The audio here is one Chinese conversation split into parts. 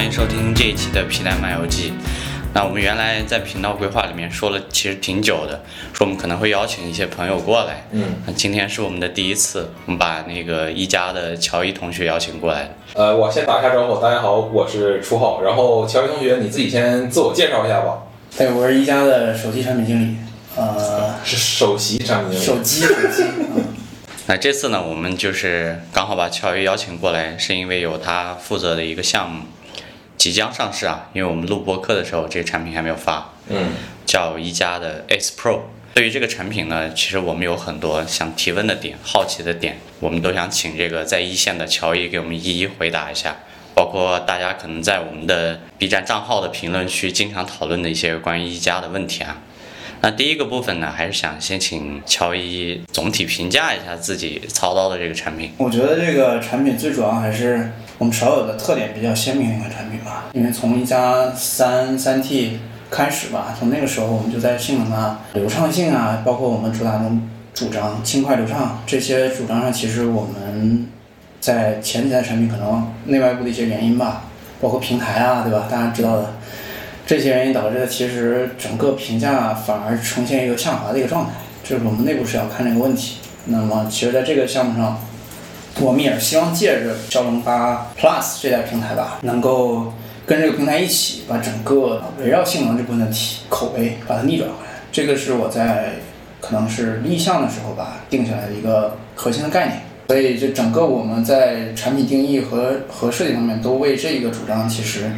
欢迎收听这一期的皮蛋漫游记。那我们原来在频道规划里面说了，其实挺久的，说我们可能会邀请一些朋友过来。嗯，那今天是我们的第一次，我们把那个一加的乔伊同学邀请过来。呃，我先打一下招呼，大家好，我是初浩。然后乔伊同学，你自己先自我介绍一下吧。对，我是一加的首席产品经理，呃，是首席产品经理。手机手机，嗯 那这次呢，我们就是刚好把乔伊邀请过来，是因为有他负责的一个项目即将上市啊，因为我们录播课的时候，这个产品还没有发。嗯，叫一加的 S Pro。对于这个产品呢，其实我们有很多想提问的点、好奇的点，我们都想请这个在一线的乔伊给我们一一回答一下。包括大家可能在我们的 B 站账号的评论区经常讨论的一些关于一加的问题啊。那第一个部分呢，还是想先请乔伊总体评价一下自己操刀的这个产品。我觉得这个产品最主要还是我们少有的特点比较鲜明的一款产品吧。因为从一加三三 T 开始吧，从那个时候我们就在性能啊、流畅性啊，包括我们主打的主张轻快流畅这些主张上，其实我们在前几代产品可能内外部的一些原因吧，包括平台啊，对吧？大家知道的。这些原因导致的其实整个评价反而呈现一个下滑的一个状态，这是我们内部是要看这个问题。那么，其实在这个项目上，我们也是希望借着骁龙八 Plus 这代平台吧，能够跟这个平台一起把整个围绕性能这部分的体口碑把它逆转回来。这个是我在可能是立项的时候吧定下来的一个核心的概念。所以，就整个我们在产品定义和和设计方面都为这一个主张其实。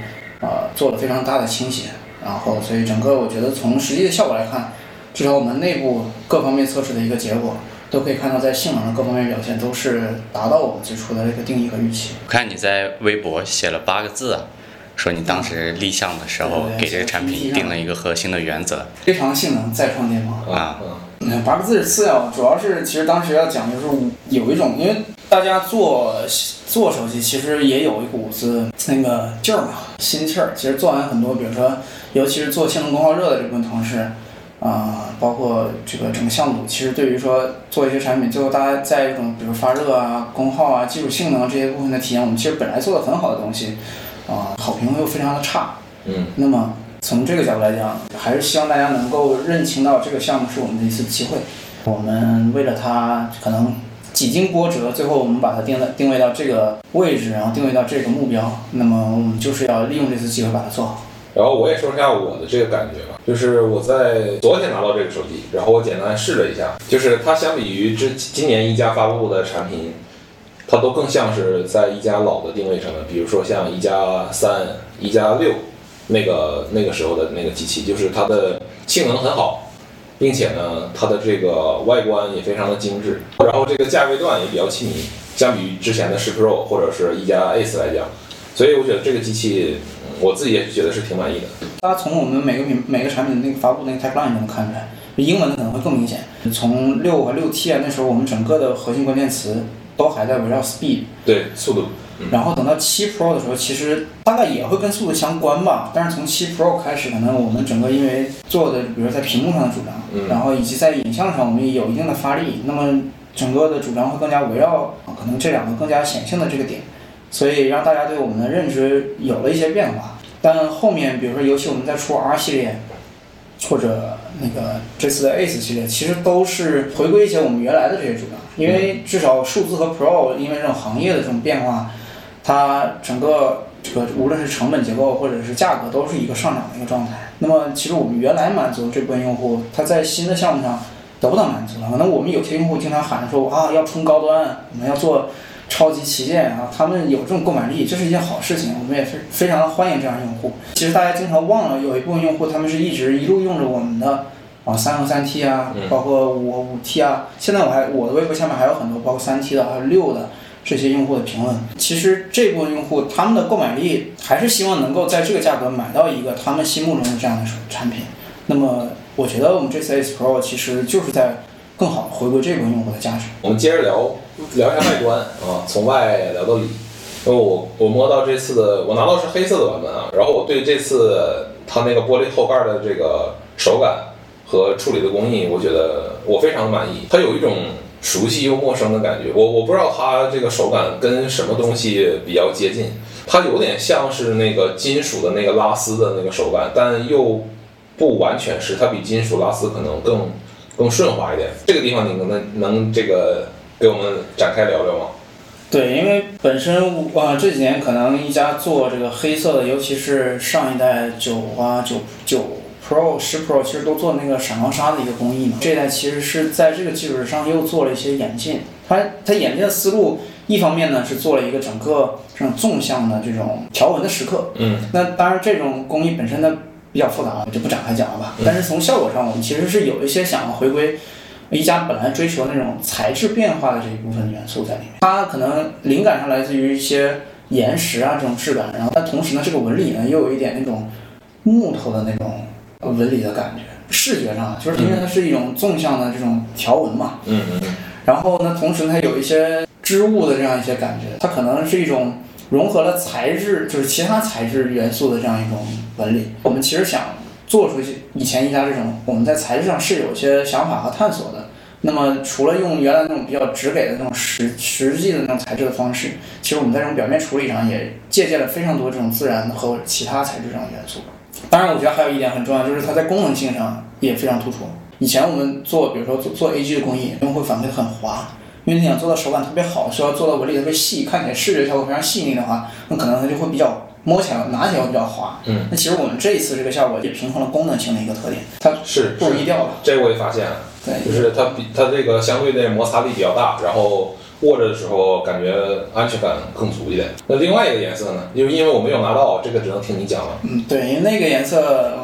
呃，做了非常大的倾斜，然后所以整个我觉得从实际的效果来看，至少我们内部各方面测试的一个结果，都可以看到在性能的各方面表现都是达到我们最初的这个定义和预期。我看你在微博写了八个字啊，说你当时立项的时候给这个产品定了一个核心的原则，非常性能再创巅峰啊。嗯，八个字是次要，主要是其实当时要讲就是有一种，因为大家做做手机其实也有一股子那个劲儿嘛，心气儿。其实做完很多，比如说，尤其是做性能功耗热的这部分同事，啊、包括这个整个项目，其实对于说做一些产品，最后大家在一种比如发热啊、功耗啊、基础性能这些部分的体验，我们其实本来做的很好的东西，啊、好评又非常的差。嗯。那么。从这个角度来讲，还是希望大家能够认清到这个项目是我们的一次机会。我们为了它可能几经波折，最后我们把它定在定位到这个位置，然后定位到这个目标。那么我们就是要利用这次机会把它做好。然后我也说一下我的这个感觉吧，就是我在昨天拿到这个手机，然后我简单试了一下，就是它相比于之今年一加发布的产品，它都更像是在一加老的定位上的，比如说像一加三、一加六。那个那个时候的那个机器，就是它的性能很好，并且呢，它的这个外观也非常的精致，然后这个价位段也比较亲民，相比于之前的十 Pro 或者是一加 Ace 来讲，所以我觉得这个机器，我自己也觉得是挺满意的。大家从我们每个品每个产品的那个发布那个 tagline 就能看出来，英文的可能会更明显。从六和六 T 啊，那时候我们整个的核心关键词都还在围绕 speed，对速度。然后等到七 Pro 的时候，其实大概也会跟速度相关吧。但是从七 Pro 开始，可能我们整个因为做的，比如在屏幕上的主张，嗯、然后以及在影像上，我们也有一定的发力，那么整个的主张会更加围绕可能这两个更加显性的这个点，所以让大家对我们的认知有了一些变化。但后面，比如说尤其我们在出 R 系列，或者那个这次的 Ace 系列，其实都是回归一些我们原来的这些主张，因为至少数字和 Pro 因为这种行业的这种变化。它整个这个无论是成本结构或者是价格都是一个上涨的一个状态。那么其实我们原来满足这部分用户，他在新的项目上得不到满足了。可能我们有些用户经常喊说啊要冲高端，我们要做超级旗舰啊，他们有这种购买力，这是一件好事情，我们也是非常欢迎这样用户。其实大家经常忘了，有一部分用户他们是一直一路用着我们的啊三和三 T 啊，包括五五 T 啊。现在我还我的微博下面还有很多包括三 T 的，还有六的。这些用户的评论，其实这部分用户他们的购买力还是希望能够在这个价格买到一个他们心目中的这样的产品。那么，我觉得我们这次 S Pro 其实就是在更好的回归这部分用户的价值。我们接着聊聊一下外观啊，从外聊到里。因为我我摸到这次的，我拿到是黑色的版本啊，然后我对这次它那个玻璃后盖的这个手感和处理的工艺，我觉得我非常满意。它有一种熟悉又陌生的感觉，我我不知道它这个手感跟什么东西比较接近，它有点像是那个金属的那个拉丝的那个手感，但又不完全是，它比金属拉丝可能更更顺滑一点。这个地方你能能能这个给我们展开聊聊吗？对，因为本身呃这几年可能一加做这个黑色的，尤其是上一代九啊九九 Pro 十 Pro，其实都做那个闪光纱的一个工艺嘛。这一代其实是在这个基础上又做了一些演进。它它演进的思路，一方面呢是做了一个整个这种纵向的这种条纹的蚀刻。嗯。那当然这种工艺本身呢比较复杂，我就不展开讲了吧。但是从效果上，我们其实是有一些想要回归。一加本来追求那种材质变化的这一部分元素在里面，它可能灵感上来自于一些岩石啊这种质感，然后但同时呢，这个纹理呢又有一点那种木头的那种纹理的感觉，视觉上就是因为它是一种纵向的这种条纹嘛，嗯嗯嗯，然后呢，同时它有一些织物的这样一些感觉，它可能是一种融合了材质就是其他材质元素的这样一种纹理。我们其实想做出去以前一家这种，我们在材质上是有些想法和探索的。那么除了用原来那种比较直给的那种实实际的那种材质的方式，其实我们在这种表面处理上也借鉴了非常多这种自然和其他材质上的元素。当然，我觉得还有一点很重要，就是它在功能性上也非常突出。以前我们做，比如说做做 AG 的工艺，用户反馈很滑，因为你想做到手感特别好，需要做到纹理特别细，看起来视觉效果非常细腻的话，那可能它就会比较摸起来、拿起来会比较滑。嗯。那其实我们这一次这个效果也平衡了功能性的一个特点，它是不容易掉了。这我也发现了。对，就是它比它这个相对的摩擦力比较大，然后握着的时候感觉安全感更足一点。那另外一个颜色呢？因为因为我没有拿到，这个只能听你讲了。嗯，对，因为那个颜色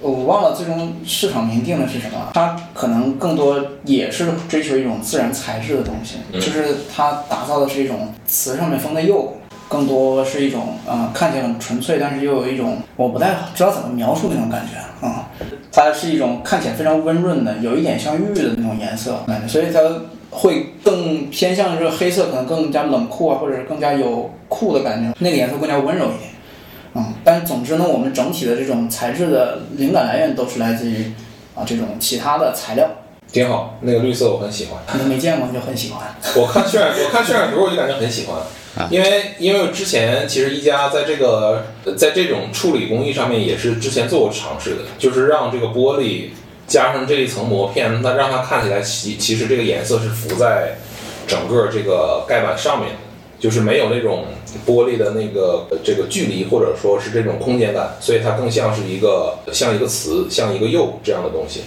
我忘了最终市场评定的是什么，它可能更多也是追求一种自然材质的东西，就是它打造的是一种瓷上面封的釉，更多是一种啊看起来很纯粹，但是又有一种我不太知道怎么描述那种感觉啊。它是一种看起来非常温润的，有一点像玉的那种颜色感觉，所以它会更偏向这个黑色，可能更加冷酷啊，或者是更加有酷的感觉。那个颜色更加温柔一点，嗯。但总之呢，我们整体的这种材质的灵感来源都是来自于啊这种其他的材料。挺好，那个绿色我很喜欢。你没见过就很喜欢。我看渲染，我看渲染图我就感觉很喜欢。因为因为之前其实一加在这个在这种处理工艺上面也是之前做过尝试的，就是让这个玻璃加上这一层膜片，那让它看起来其其实这个颜色是浮在整个这个盖板上面的，就是没有那种玻璃的那个这个距离或者说是这种空间感，所以它更像是一个像一个瓷像一个釉这样的东西。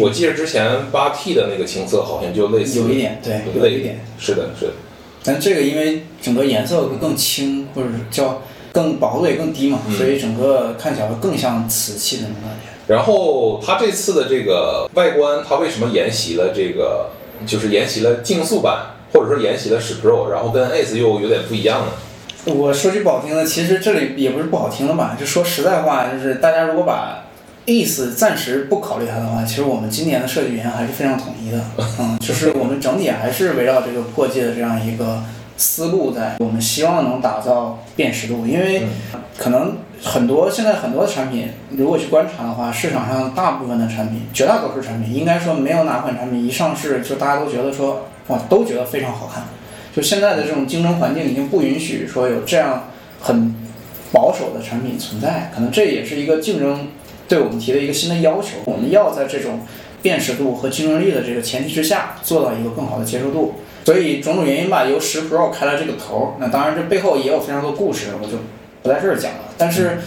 我记得之前八 T 的那个青色好像就类似有一点对，有一点是的是的。但这个因为整个颜色会更轻，或者是叫更饱和度也更低嘛，所以整个看起来会更像瓷器的那种感觉。然后它这次的这个外观，它为什么沿袭了这个，就是沿袭了竞速版，或者说沿袭了史 Pro，然后跟 Ace 又有点不一样呢？我说句不好听的，其实这里也不是不好听的吧，就说实在话，就是大家如果把。Ace 暂时不考虑它的话，其实我们今年的设计语言还是非常统一的，嗯，就是我们整体还是围绕这个破界的这样一个思路在，我们希望能打造辨识度，因为可能很多现在很多产品，如果去观察的话，市场上大部分的产品，绝大多数产品，应该说没有哪款产品一上市就大家都觉得说哇都觉得非常好看，就现在的这种竞争环境已经不允许说有这样很保守的产品存在，可能这也是一个竞争。对我们提的一个新的要求，我们要在这种辨识度和竞争力的这个前提之下，做到一个更好的接受度。所以种种原因吧，由十 Pro 开了这个头。那当然，这背后也有非常多故事，我就不在这儿讲了。但是，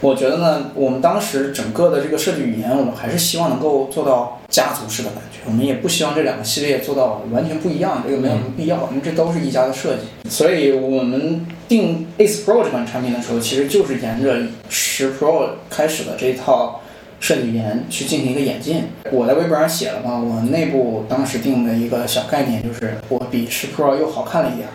我觉得呢，我们当时整个的这个设计语言，我们还是希望能够做到家族式的感觉。我们也不希望这两个系列做到完全不一样，这个没有什么必要，因为这都是一家的设计。所以我们定 Ace Pro 这款产品的时候，其实就是沿着十 Pro 开始的这一套。设计语言去进行一个演进。我在微博上写了嘛，我内部当时定的一个小概念就是我比十 Pro 又好看了一点儿。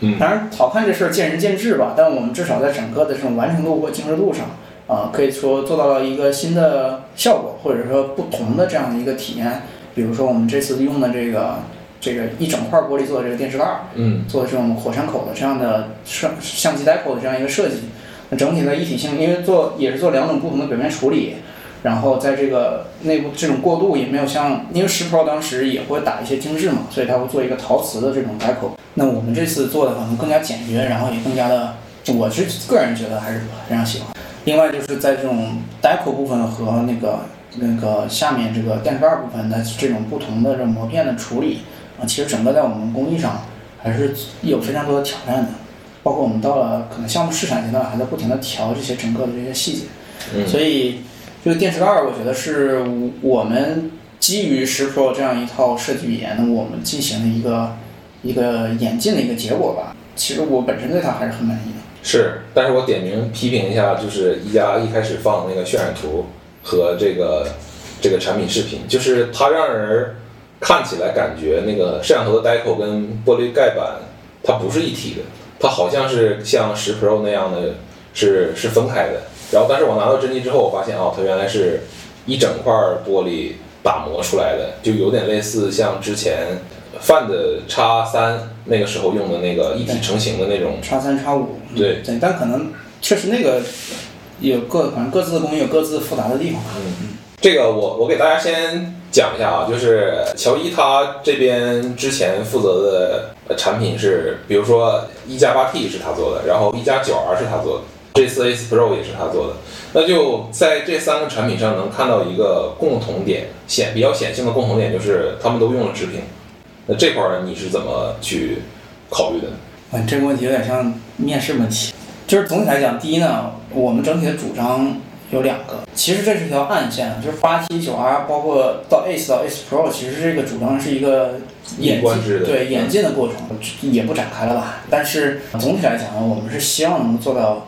嗯，当然好看这事儿见仁见智吧，但我们至少在整个的这种完成度或精致度上，啊，可以说做到了一个新的效果，或者说不同的这样的一个体验。比如说我们这次用的这个这个一整块玻璃做的这个电视盖儿，嗯，做的这种火山口的这样的相相机带口的这样一个设计，那整体的一体性，因为做也是做两种不同的表面处理。然后在这个内部这种过渡也没有像，因为十 Pro 当时也会打一些精致嘛，所以它会做一个陶瓷的这种改口。那我们这次做的可能更加简约，然后也更加的我是个人觉得还是非常喜欢。另外就是在这种 deco 部分和那个那个下面这个电池盖部分的这种不同的这种膜片的处理啊，其实整个在我们工艺上还是有非常多的挑战的。包括我们到了可能项目试产阶段，还在不停的调这些整个的这些细节。嗯所以这个电池盖儿，我觉得是我们基于十 Pro 这样一套设计语言，我们进行了一个一个演进的一个结果吧。其实我本身对它还是很满意的。是，但是我点名批评一下，就是一加一开始放的那个渲染图和这个这个产品视频，就是它让人看起来感觉那个摄像头的 deco 跟玻璃盖板它不是一体的，它好像是像十 Pro 那样的是是分开的。然后，但是我拿到真机之后，我发现哦，它原来是一整块玻璃打磨出来的，就有点类似像之前 Find X 三那个时候用的那个一体成型的那种叉三叉五，嗯对对，但可能确实那个有各反正各自的工艺有各自复杂的地方吧。这个我我给大家先讲一下啊，就是乔伊他这边之前负责的呃产品是，比如说一加八 T 是他做的，然后一加九 R 是他做的，这次 Ace Pro 也是他做的。那就在这三个产品上能看到一个共同点，显比较显性的共同点就是他们都用了直屏。那这块儿你是怎么去考虑的？啊，这个问题有点像面试问题。就是总体来讲，第一呢，我们整体的主张有两个。其实这是一条暗线，就是八 T 九 R，包括到 Ace 到 Ace Pro，其实这个主张是一个演进对演进的过程，也不展开了吧。但是总体来讲呢，我们是希望能够做到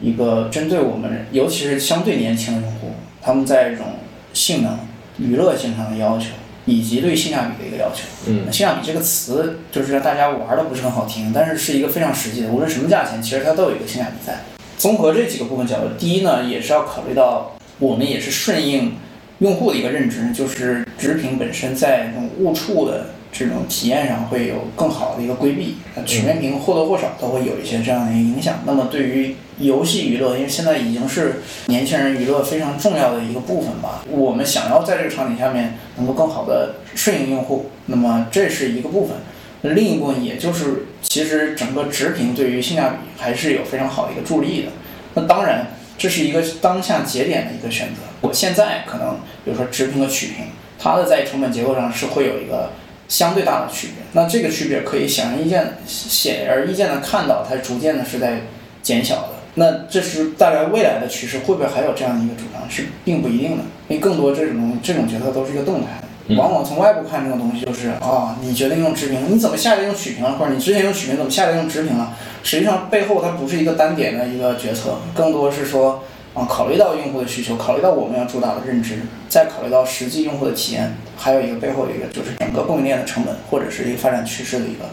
一个针对我们，尤其是相对年轻的用户，他们在这种性能、娱乐性上的要求，以及对性价比的一个要求。嗯性价比这个词就是让大家玩的不是很好听，但是是一个非常实际的，无论什么价钱，其实它都有一个性价比在。综合这几个部分角度，第一呢，也是要考虑到我们也是顺应用户的一个认知，就是直屏本身在那种误触的这种体验上会有更好的一个规避。那曲面屏或多或少都会有一些这样的一个影响。那么对于游戏娱乐，因为现在已经是年轻人娱乐非常重要的一个部分吧，我们想要在这个场景下面能够更好的顺应用户，那么这是一个部分。另一部分也就是，其实整个直屏对于性价比还是有非常好的一个助力的。那当然，这是一个当下节点的一个选择。我现在可能，比如说直屏和曲屏，它的在成本结构上是会有一个相对大的区别。那这个区别可以显而易见、显而易见的看到，它逐渐的是在减小的。那这是大概未来的趋势，会不会还有这样的一个主张是并不一定的，因为更多这种这种决策都是一个动态的。往往从外部看这种东西，就是啊，你决定用直屏，你怎么下来用曲屏了，或者你之前用曲屏怎么下来用直屏了？实际上背后它不是一个单点的一个决策，更多是说啊，考虑到用户的需求，考虑到我们要主打的认知，再考虑到实际用户的体验，还有一个背后一个就是整个供应链的成本或者是一个发展趋势的一个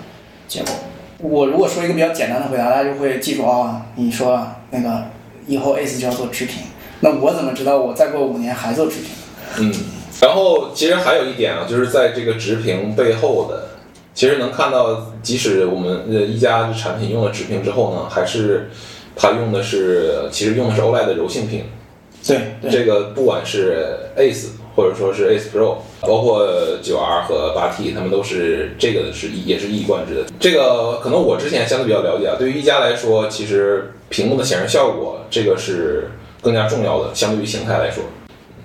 结果。我如果说一个比较简单的回答，大家就会记住啊，你说那个以后 Ace 就要做直屏，那我怎么知道我再过五年还做直屏？嗯，然后其实还有一点啊，就是在这个直屏背后的，其实能看到，即使我们呃一家产品用了直屏之后呢，还是它用的是其实用的是 OLED 的柔性屏。对对。这个不管是 Ace 或者说是 Ace Pro，包括九 R 和八 T，他们都是这个是一也是一以贯之的。这个可能我之前相对比较了解啊，对于一加来说，其实屏幕的显示效果这个是更加重要的，相对于形态来说。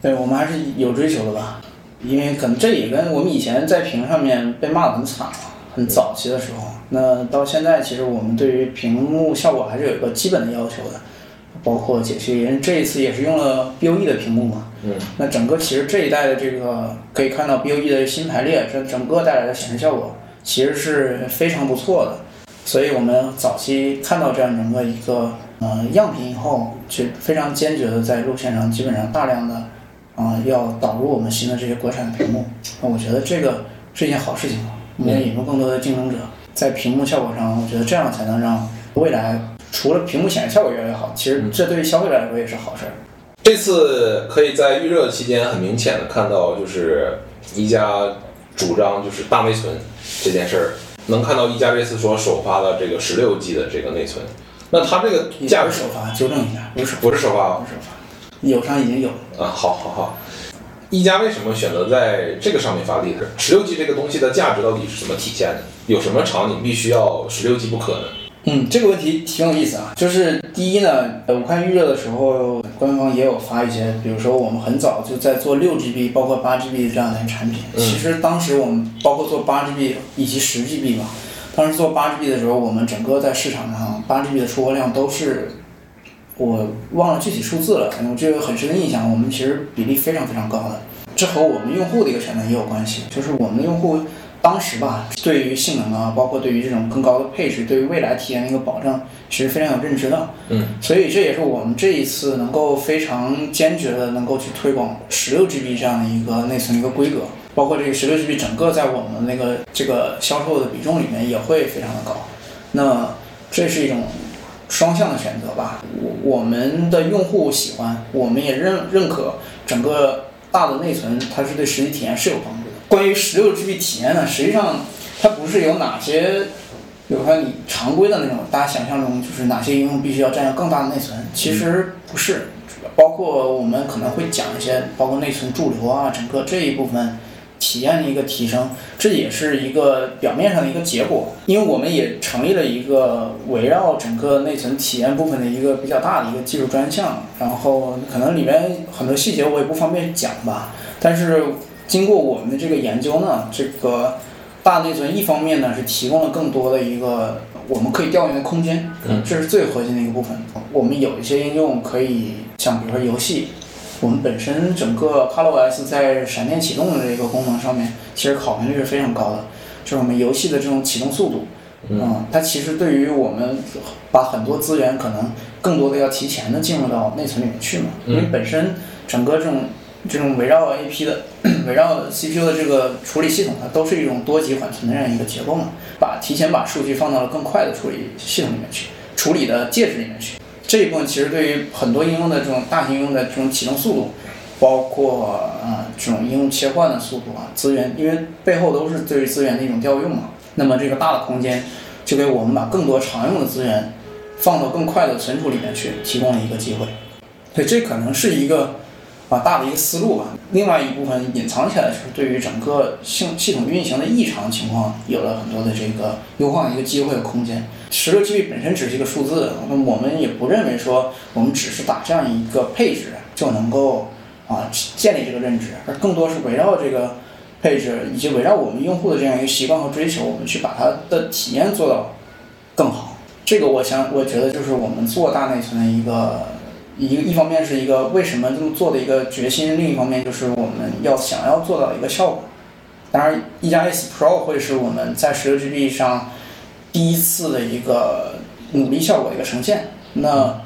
对我们还是有追求的吧，因为可能这也跟我们以前在屏上面被骂的很惨了，很早期的时候，那到现在其实我们对于屏幕效果还是有一个基本的要求的，包括解析，因为这一次也是用了 BOE 的屏幕嘛，嗯，那整个其实这一代的这个可以看到 BOE 的新排列，这整个带来的显示效果其实是非常不错的，所以我们早期看到这样整个一个呃样品以后，就非常坚决的在路线上基本上大量的啊、要导入我们新的这些国产的屏幕，那我觉得这个是一件好事情，我们要引入更多的竞争者，在屏幕效果上，我觉得这样才能让未来除了屏幕显示效果越来越好，其实这对于消费者来说也是好事儿。这次可以在预热期间很明显的看到，就是一加主张就是大内存这件事儿，能看到一加这次说首发的这个十六 G 的这个内存，那它这个价格首发，纠正一下，不是首发，不是首发不是首发，友商已经有了。啊，好好好。一加为什么选择在这个上面发力呢？十六 G 这个东西的价值到底是怎么体现的？有什么场景必须要十六 G 不可呢？嗯，这个问题挺有意思啊。就是第一呢，呃，我看预热的时候，官方也有发一些，比如说我们很早就在做六 GB，包括八 GB 这样的产品。嗯其实当时我们包括做八 GB 以及十 GB 吧，当时做八 GB 的时候，我们整个在市场上八 GB 的出货量都是，我忘了具体数字了，我这个很深的印象，我们其实比例非常非常高的。这和我们用户的一个选择也有关系，就是我们的用户当时吧，对于性能啊，包括对于这种更高的配置，对于未来体验的一个保证，其实非常有认知的。嗯，所以这也是我们这一次能够非常坚决的能够去推广十六 GB 这样的一个内存的一个规格，包括这个十六 GB 整个在我们那个这个销售的比重里面也会非常的高。那这是一种双向的选择吧。我我们的用户喜欢，我们也认认可整个大的内存，它是对实际体验是有帮助的。关于十六 GB 体验呢，实际上它不是有哪些，比如说你常规的那种大家想象中就是哪些应用必须要占用更大的内存，其实不是。包括我们可能会讲一些，包括内存驻留啊，整个这一部分体验的一个提升，这也是一个表面上的一个结果。因为我们也成立了一个围绕整个内存体验部分的一个比较大的一个技术专项，然后可能里面很多细节我也不方便讲吧，但是经过我们的这个研究呢，这个大内存一方面呢是提供了更多的一个我们可以调用的空间，这是最核心的一个部分。我们有一些应用可以像比如说游戏，我们本身整个 ColorOS 在闪电启动的这个功能上面，其实考评率是非常高的，就是我们游戏的这种启动速度，嗯，它其实对于我们把很多资源可能更多的要提前的进入到内存里面去嘛，因为本身整个这种这种围绕 AP 的 围绕 CPU 的这个处理系统，它都是一种多级缓存的这样一个结构嘛，把提前把数据放到了更快的处理系统里面去，处理的介质里面去。这一部分其实对于很多应用的这种大型应用的这种启动速度，包括啊、呃、这种应用切换的速度啊，资源，因为背后都是对于资源的一种调用嘛。那么这个大的空间就给我们把更多常用的资源放到更快的存储里面去，提供了一个机会。所以这可能是一个啊大的一个思路吧。另外一部分隐藏起来就是对于整个系系统运行的异常情况有了很多的这个优化的一个机会和空间。十六 GB 本身只是一个数字，那我们也不认为说我们只是打这样一个配置就能够啊建立这个认知，而更多是围绕这个配置以及围绕我们用户的这样一个习惯和追求，我们去把它的体验做到更好。这个我想，我觉得就是我们做大内存的一个一一方面是一个为什么这么做的一个决心，另一方面就是我们要想要做到一个效果。当然，一加 S Pro 会是我们在十六 GB 上第一次的一个努力效果的一个呈现。那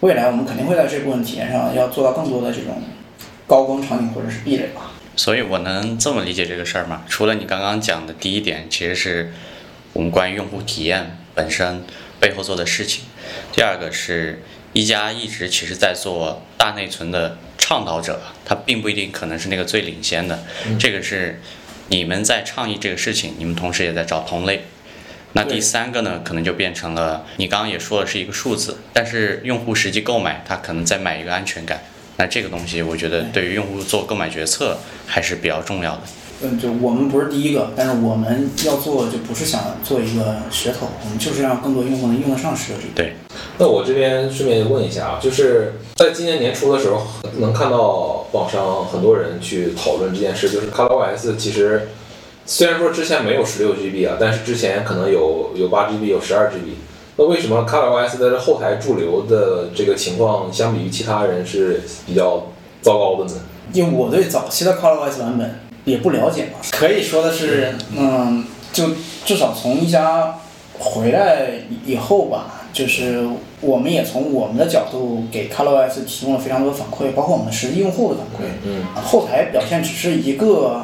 未来我们肯定会在这部分体验上要做到更多的这种高光场景或者是壁垒吧。所以我能这么理解这个事儿吗？除了你刚刚讲的第一点，其实是我们关于用户体验本身背后做的事情。第二个是一加一直其实在做大内存的倡导者，它并不一定可能是那个最领先的。这个是你们在倡议这个事情，你们同时也在找同类。那第三个呢，可能就变成了你刚刚也说的是一个数字，但是用户实际购买，他可能在买一个安全感。那这个东西，我觉得对于用户做购买决策还是比较重要的。嗯，就我们不是第一个，但是我们要做就不是想做一个噱头，我们就是让更多用户能用得上十六 G。对，那我这边顺便问一下啊，就是在今年年初的时候，能看到网上很多人去讨论这件事，就是 ColorOS 其实虽然说之前没有十六 GB 啊，但是之前可能有有八 GB，有十二 GB。那为什么 ColorOS 在这后台驻留的这个情况，相比于其他人是比较糟糕的呢？因为我对早期的 ColorOS 版本也不了解嘛，可以说的是，嗯，就至少从一加回来以后吧，就是我们也从我们的角度给 ColorOS 提供了非常多的反馈，包括我们实际用户的反馈。嗯后台表现只是一个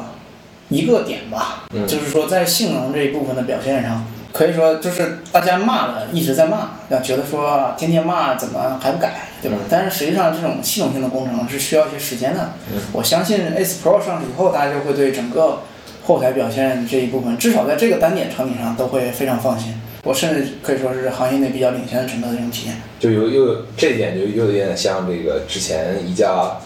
一个点吧，嗯就是说在性能这一部分的表现上，可以说就是大家骂的一直在骂，要觉得说天天骂怎么还不改，对吧？嗯但是实际上这种系统性的工程是需要一些时间的。嗯我相信 S Pro 上市以后，大家就会对整个后台表现这一部分，至少在这个单点场景上都会非常放心。我甚至可以说是行业内比较领先的整个的这种体验。就有又这一点就又有点像这个之前一加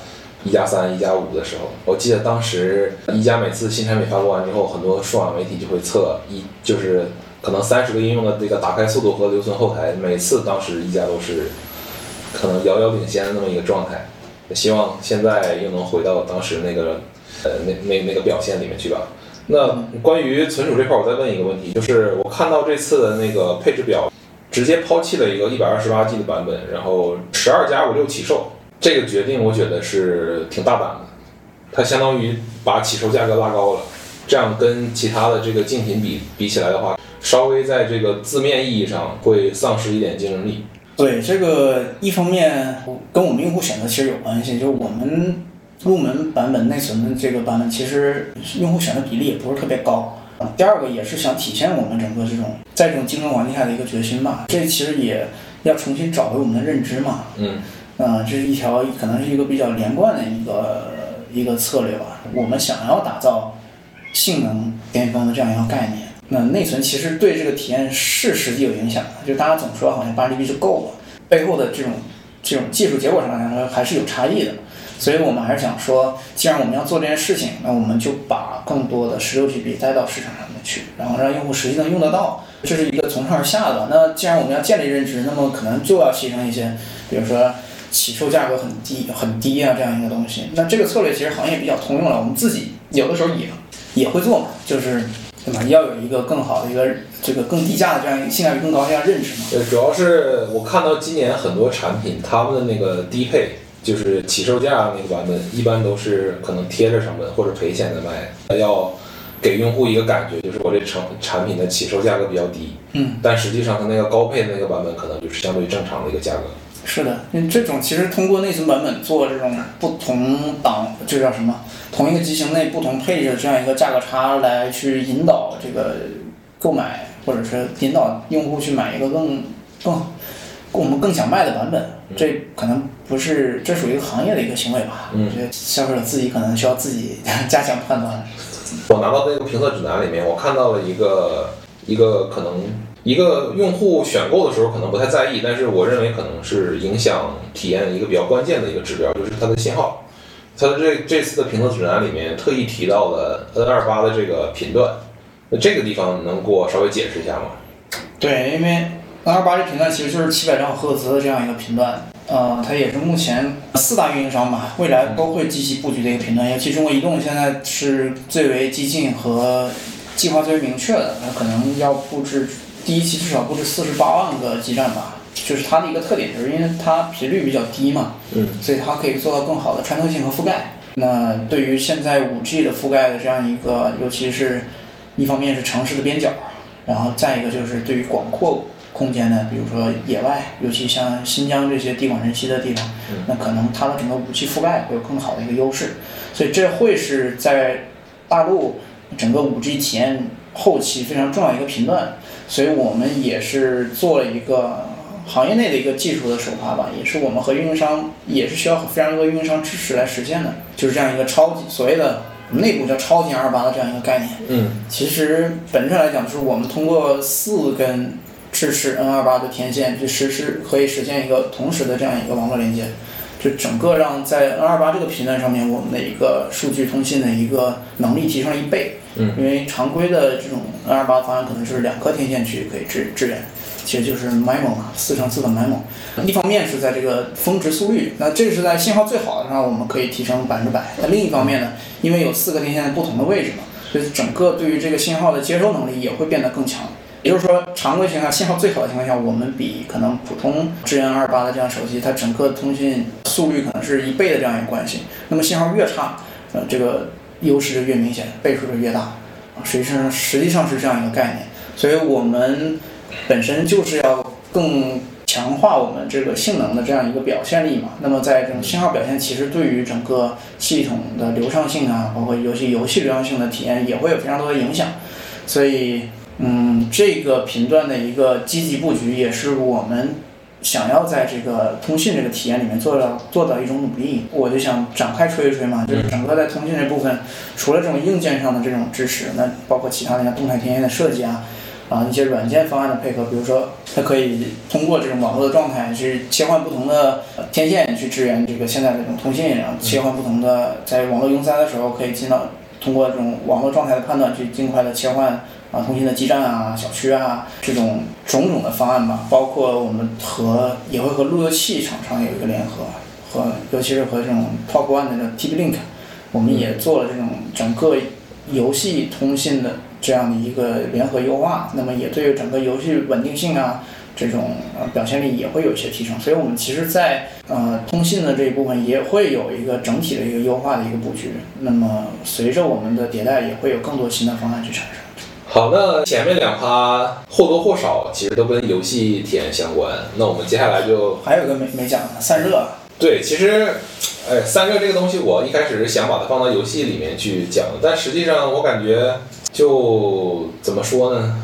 一加三、一加五的时候，我记得当时一加每次新产品发布完之后，很多数码媒体就会测一就是可能三十个应用的这个打开速度和留存后台，每次当时一加都是可能遥遥领先的那么一个状态。希望现在又能回到当时那个呃那那那个表现里面去吧。那关于存储这块，我再问一个问题，就是我看到这次的那个配置表，直接抛弃了一个一百二十八 G 的版本，然后十二加五六起售，这个决定我觉得是挺大胆的。它相当于把起售价格拉高了，这样跟其他的这个竞品比比起来的话，稍微在这个字面意义上会丧失一点竞争力。对这个，一方面跟我们用户选择其实有关系，就是我们入门版本内存的这个版本，其实用户选的比例也不是特别高。第二个也是想体现我们整个这种在这种竞争环境下的一个决心吧。这其实也要重新找回我们的认知嘛。嗯，呃，这是一条可能是一个比较连贯的一个一个策略吧。我们想要打造性能巅峰的这样一个概念。那内存其实对这个体验是实际有影响的，就大家总说好像八 GB 就够了，背后的这种这种技术结果上来说还是有差异的，所以我们还是想说，既然我们要做这件事情，那我们就把更多的十六 GB 带到市场上面去，然后让用户实际能用得到，这是一个从上而下的。那既然我们要建立认知，那么可能就要牺牲一些，比如说起售价格很低很低啊这样一个东西。那这个策略其实行业比较通用了，我们自己有的时候也也会做嘛，就是。对吧？要有一个更好的一个这个更低价的这样一个性价比更高的这样认知嘛。对，主要是我看到今年很多产品，他们的那个低配就是起售价那个版本，一般都是可能贴着成本或者赔钱的卖，要给用户一个感觉，就是我这成产品的起售价格比较低。嗯。但实际上它那个高配的那个版本可能就是相对正常的一个价格。是的，因为这种其实通过内存版本做这种不同档，这叫什么？同一个机型内不同配置的这样一个价格差来去引导这个购买，或者是引导用户去买一个更更我们更想卖的版本。这可能不是，这属于行业的一个行为吧？嗯。我觉得消费者自己可能需要自己 加强判断。我拿到那个评测指南里面，我看到了一个一个可能。一个用户选购的时候可能不太在意，但是我认为可能是影响体验一个比较关键的一个指标，就是它的信号。它的这这次的评测指南里面特意提到了 N 二八的这个频段，那这个地方能给我稍微解释一下吗？对，因为 N 二八这频段其实就是七百兆赫兹的这样一个频段，呃，它也是目前四大运营商吧，未来都会积极布局的一个频段，尤其中国移动现在是最为激进和计划最为明确的，它可能要布置。第一期至少布置四十八万个基站吧，就是它的一个特点，就是因为它频率比较低嘛，嗯，所以它可以做到更好的穿透性和覆盖。那对于现在五 G 的覆盖的这样一个，尤其是一方面是城市的边角，然后再一个就是对于广阔空间的，比如说野外，尤其像新疆这些地广人稀的地方，那可能它的整个五 G 覆盖会有更好的一个优势。所以这会是在大陆整个五 G 体验后期非常重要一个频段。所以我们也是做了一个行业内的一个技术的首发吧，也是我们和运营商也是需要非常多的运营商支持来实现的，就是这样一个超级所谓的我们内部叫超级二八的这样一个概念。嗯，其实本质上来讲，就是我们通过四根支持 N 二八的天线去实施，可以实现一个同时的这样一个网络连接，就整个让在 N 二八这个频段上面，我们的一个数据通信的一个能力提升了一倍。嗯，因为常规的这种 N 二八方案可能就是两颗天线去可以支支援，其实就是 MIMO 嘛，四乘四的 MIMO。一方面是在这个峰值速率，那这是在信号最好的时候我们可以提升百分之百。那另一方面呢，因为有四个天线在不同的位置嘛，所以整个对于这个信号的接收能力也会变得更强。也就是说，常规情况下信号最好的情况下，我们比可能普通支援二八的这样手机，它整个通讯速率可能是一倍的这样一个关系。那么信号越差，呃，这个。优势就越明显，倍数就越大，啊，实际上实际上是这样一个概念，所以我们本身就是要更强化我们这个性能的这样一个表现力嘛。那么在这种信号表现，其实对于整个系统的流畅性啊，包括游戏游戏流畅性的体验也会有非常多的影响。所以，嗯，这个频段的一个积极布局也是我们。想要在这个通信这个体验里面做到做到一种努力，我就想展开吹一吹嘛，就是整个在通信这部分，除了这种硬件上的这种支持，那包括其他的像动态天线的设计啊，啊一些软件方案的配合，比如说它可以通过这种网络的状态去切换不同的天线去支援这个现在的这种通信，然后切换不同的在网络拥塞的时候可以进到通过这种网络状态的判断去尽快的切换。通信的基站啊、小区啊这种种种的方案吧，包括我们和也会和路由器厂商有一个联合，和尤其是和这种 Top One 的 TP-Link，我们也做了这种整个游戏通信的这样的一个联合优化，那么也对于整个游戏稳定性啊。这种呃表现力也会有一些提升，所以我们其实，在呃通信的这一部分也会有一个整体的一个优化的一个布局。那么随着我们的迭代，也会有更多新的方案去产生。好，那前面两趴或多或少其实都跟游戏体验相关。那我们接下来就还有个没没讲的散热。对，其实，哎，散热这个东西，我一开始是想把它放到游戏里面去讲，但实际上我感觉就怎么说呢？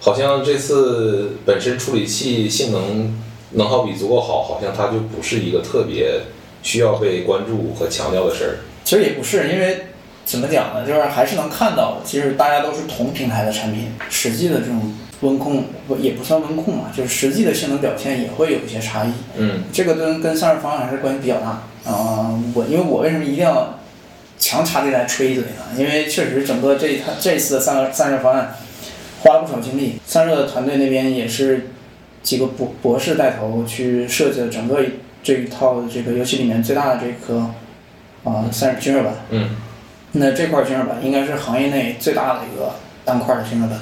好像这次本身处理器性能能耗比足够好，好像它就不是一个特别需要被关注和强调的事儿。其实也不是，因为怎么讲呢，就是还是能看到，其实大家都是同平台的产品，实际的这种温控不也不算温控嘛，就是实际的性能表现也会有一些差异。嗯，这个跟跟散热方案还是关系比较大。啊，我因为我为什么一定要强插进来吹一嘴呢？因为确实整个这它这次的散热散热方案。花了不少精力，散热团队那边也是几个博博士带头去设计了整个这一套这个游戏里面最大的这颗啊散热均热板。嗯。那这块均热板应该是行业内最大的一个单块的均热板。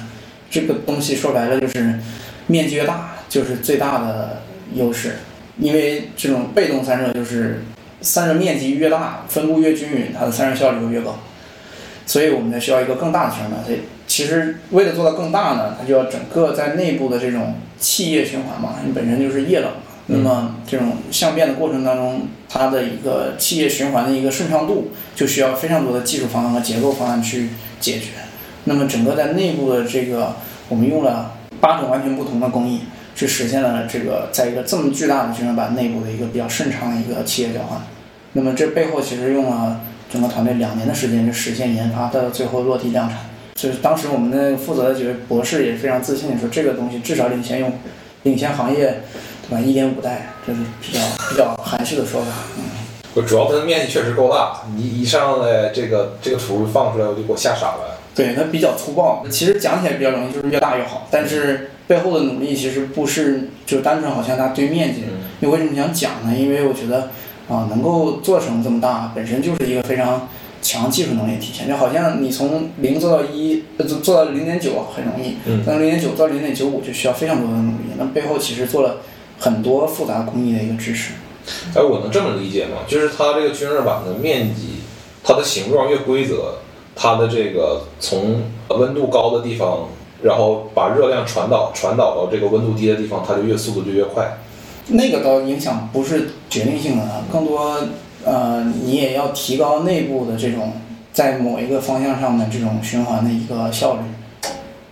这个东西说白了就是面积越大就是最大的优势，因为这种被动散热就是散热面积越大，分布越均匀，它的散热效率就越高。所以我们才需要一个更大的均热板。所以。其实为了做到更大呢，它就要整个在内部的这种气液循环嘛，你本身就是液冷，那么这种相变的过程当中，它的一个气液循环的一个顺畅度，就需要非常多的技术方案和结构方案去解决。那么整个在内部的这个，我们用了八种完全不同的工艺，去实现了这个在一个这么巨大的均热板内部的一个比较顺畅的一个气液交换。那么这背后其实用了整个团队两年的时间去实现研发，到最后落地量产。就是当时我们的负责的几位博士也非常自信说，这个东西至少领先用，领先行业，一点五代，这是比较比较含蓄的说法。嗯，不，主要它的面积确实够大，你一上来这个这个图放出来，我就给我吓傻了。对，它比较粗暴。其实讲起来比较容易，就是越大越好。但是背后的努力其实不是就单纯好像它堆面积。你为什么想讲呢？因为我觉得啊，能够做成这么大，本身就是一个非常。强技术能力体现，就好像你从零做到一，做做到零点九很容易，从零点九到零点九五就需要非常多的努力。那背后其实做了很多复杂工艺的一个支持。哎，我能这么理解吗？就是它这个均热板的面积，它的形状越规则，它的这个从温度高的地方，然后把热量传导传导到这个温度低的地方，它就越速度就越快。那个倒影响不是决定性的，更多。呃，你也要提高内部的这种在某一个方向上的这种循环的一个效率，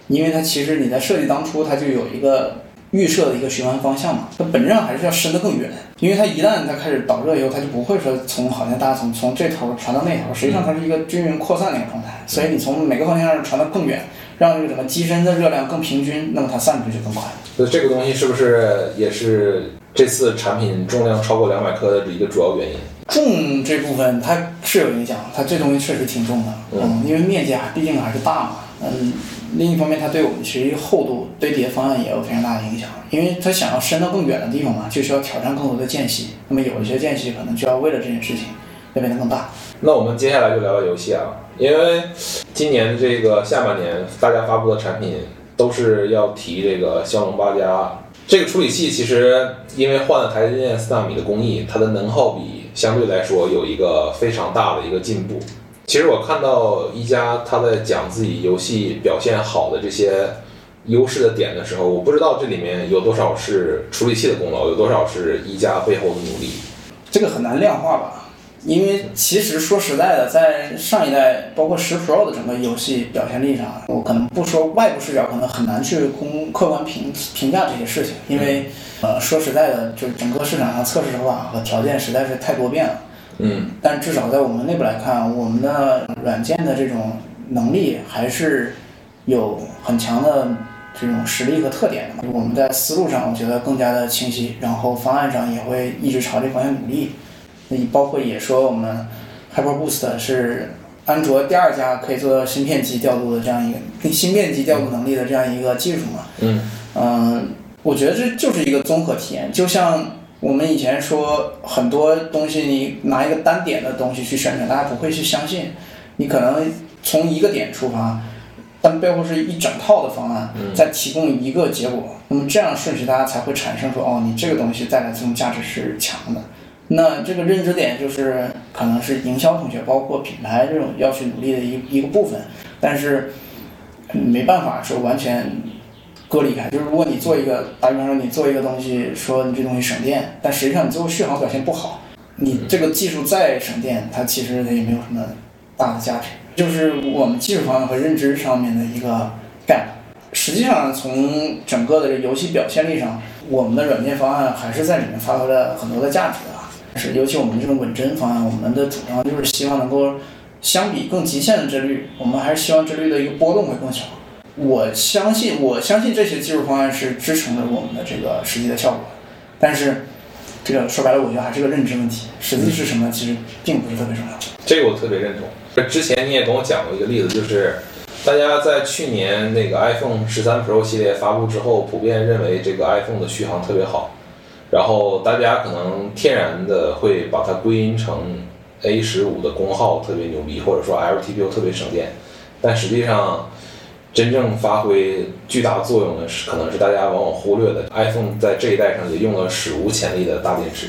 因为它其实你在设计当初它就有一个预设的一个循环方向嘛，它本质上还是要伸得更远，因为它一旦它开始导热以后，它就不会说从好像大家从从这头传到那头，实际上它是一个均匀扩散的一个状态，所以你从每个方向上传得更远，让这个整个机身的热量更平均，那么它散出去就更快。所以这个东西是不是也是这次产品重量超过两百克的一个主要原因？重这部分它是有影响，它这东西确实挺重的，嗯，因为面积还毕竟还是大嘛，嗯，另一方面它对我们其实厚度堆叠方案也有非常大的影响，因为它想要伸到更远的地方嘛，就需要挑战更多的间隙，那么有一些间隙可能就要为了这件事情要变得更大。那我们接下来就聊聊游戏啊，因为今年这个下半年大家发布的产品都是要提这个骁龙八加。这个处理器其实因为换了台积电四纳米的工艺，它的能耗比相对来说有一个非常大的一个进步。其实我看到一加他在讲自己游戏表现好的这些优势的点的时候，我不知道这里面有多少是处理器的功劳，有多少是一加背后的努力。这个很难量化吧？因为其实说实在的，在上一代包括十 Pro 的整个游戏表现力上，我可能不说外部视角，可能很难去公客观评评价这些事情。因为，呃，说实在的，就是整个市场上测试手法和条件实在是太多变了。嗯。但至少在我们内部来看，我们的软件的这种能力还是有很强的这种实力和特点的。我们在思路上，我觉得更加的清晰，然后方案上也会一直朝这方向努力。那包括也说我们 HyperBoost 是安卓第二家可以做到芯片级调度的这样一个芯片级调度能力的这样一个技术嘛。嗯嗯，我觉得这就是一个综合体验，就像我们以前说很多东西，你拿一个单点的东西去宣传，大家不会去相信。你可能从一个点出发，但背后是一整套的方案，再提供一个结果。那么这样顺序，大家才会产生说，哦，你这个东西带来这种价值是强的。那这个认知点就是可能是营销同学，包括品牌这种要去努力的一一个部分，但是没办法说完全割离开。就是如果你做一个，打比方说你做一个东西，说你这东西省电，但实际上你最后续航表现不好，你这个技术再省电，它其实也没有什么大的价值。就是我们技术方面和认知上面的一个 gap。实际上从整个的这游戏表现力上，我们的软件方案还是在里面发挥了很多的价值的。是，尤其我们这种稳帧方案，我们的主张就是希望能够相比更极限的帧率，我们还是希望帧率的一个波动会更小。我相信，我相信这些技术方案是支撑着我们的这个实际的效果。但是，这个说白了，我觉得还是个认知问题。实际是什么，其实并不是特别重要。这个我特别认同。之前你也跟我讲过一个例子，就是大家在去年那个 iPhone 十三 Pro 系列发布之后，普遍认为这个 iPhone 的续航特别好。然后大家可能天然的会把它归因成 A 十五的功耗特别牛逼，或者说 LTPO 特别省电，但实际上真正发挥巨大作用的是，可能是大家往往忽略的。iPhone 在这一代上也用了史无前例的大电池，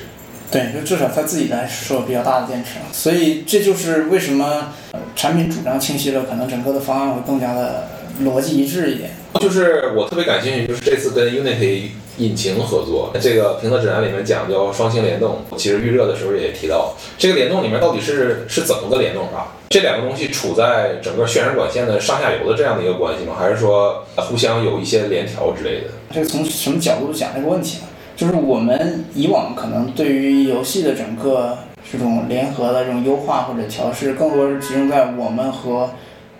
对，就至少它自己来说比较大的电池，所以这就是为什么产品主张清晰了，可能整个的方案会更加的逻辑一致一点。就是我特别感兴趣，就是这次跟 Unity。引擎合作，这个评测指南里面讲叫双星联动。其实预热的时候也提到，这个联动里面到底是是怎么个联动啊？这两个东西处在整个渲染管线的上下游的这样的一个关系吗？还是说互相有一些联调之类的？这个从什么角度讲这个问题呢？就是我们以往可能对于游戏的整个这种联合的这种优化或者调试，更多是集中在我们和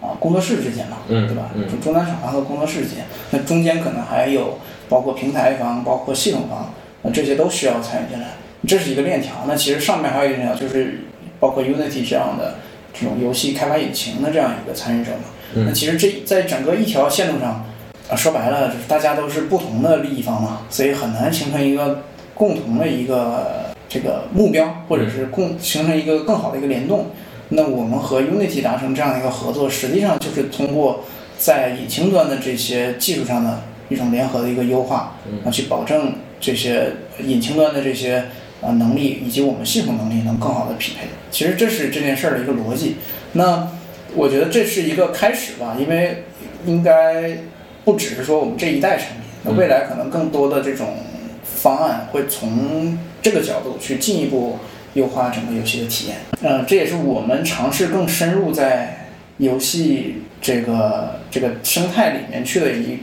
啊工作室之间嘛，对吧？就终端厂商和工作室之间，那中间可能还有。包括平台方，包括系统方，那这些都需要参与进来，这是一个链条。那其实上面还有一个链条，就是包括 Unity 这样的这种游戏开发引擎的这样一个参与者嘛。那其实这在整个一条线路上，啊说白了就是大家都是不同的利益方嘛，所以很难形成一个共同的一个这个目标，或者是共形成一个更好的一个联动。那我们和 Unity 达成这样的一个合作，实际上就是通过在引擎端的这些技术上的。一种联合的一个优化，啊，去保证这些引擎端的这些啊能力以及我们系统能力能更好的匹配。其实这是这件事儿的一个逻辑。那我觉得这是一个开始吧，因为应该不只是说我们这一代产品，那未来可能更多的这种方案会从这个角度去进一步优化整个游戏的体验。嗯，这也是我们尝试更深入在游戏这个这个生态里面去的一。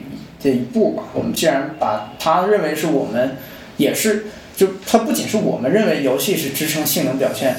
这一步吧，我们既然把它认为是我们，也是就它不仅是我们认为游戏是支撑性能表现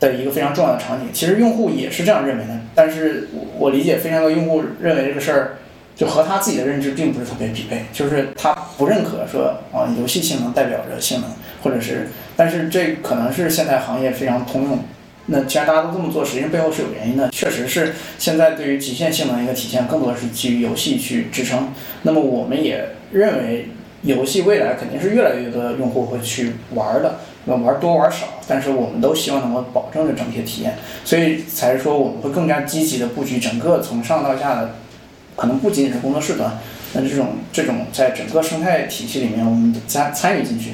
的一个非常重要的场景，其实用户也是这样认为的。但是我理解非常多用户认为这个事儿就和他自己的认知并不是特别匹配，就是他不认可说啊游戏性能代表着性能，或者是，但是这可能是现在行业非常通用。那既然大家都这么做，实际上背后是有原因的。确实是现在对于极限性能一个体现，更多是基于游戏去支撑。那么我们也认为，游戏未来肯定是越来越多的用户会去玩的。那玩多玩少，但是我们都希望能够保证着整体的体验，所以才是说我们会更加积极的布局整个从上到下的，可能不仅仅是工作室端，那这种这种在整个生态体系里面，我们参参与进去。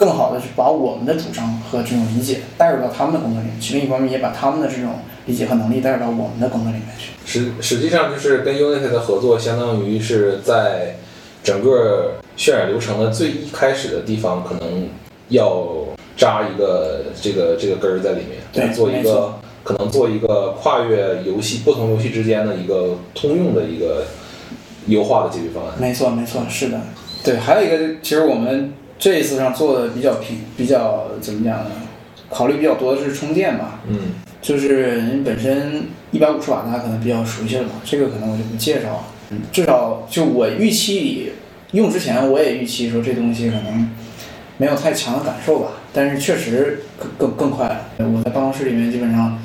更好的是把我们的主张和这种理解带入到他们的工作里面去，另一方面也把他们的这种理解和能力带入到我们的工作里面去。实实际上就是跟 Unity 的合作，相当于是在整个渲染流程的最一开始的地方，可能要扎一个这个这个根儿在里面，对，做一个可能做一个跨越游戏不同游戏之间的一个通用的一个优化的解决方案。没错，没错，是的，对，还有一个，其实我们。这一次上做的比较平，比较怎么讲呢？考虑比较多的是充电吧。嗯。就是你本身一百五十瓦，大家可能比较熟悉了嘛。这个可能我就不介绍。嗯。至少就我预期里，用之前我也预期说这东西可能没有太强的感受吧。但是确实更更更快了。我在办公室里面基本上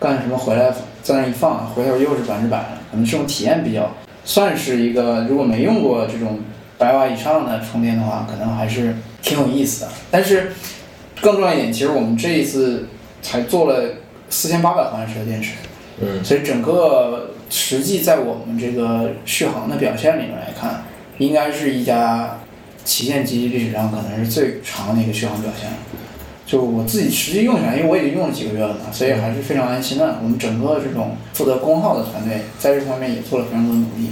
干什么回来，在那一放，回头又是百分之百了，可能这种体验比较算是一个，如果没用过这种百瓦以上的充电的话，可能还是挺有意思的。但是更重要一点，其实我们这一次才做了四千八百毫安时的电池，嗯所以整个实际在我们这个续航的表现里面来看，应该是一家旗舰机历史上可能是最长的一个续航表现。就我自己实际用起来，因为我已经用了几个月了嘛，所以还是非常安心的。我们整个这种负责功耗的团队在这方面也做了非常多的努力，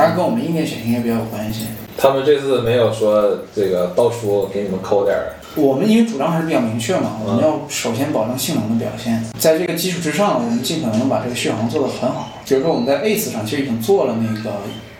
当然跟我们硬件选型也比较有关系。他们这次没有说这个到处给你们抠点儿，我们因为主张还是比较明确嘛，我们要首先保证性能的表现，在这个基础之上，我们尽可能把这个续航做得很好。比如说我们在 Ace 上其实已经做了那个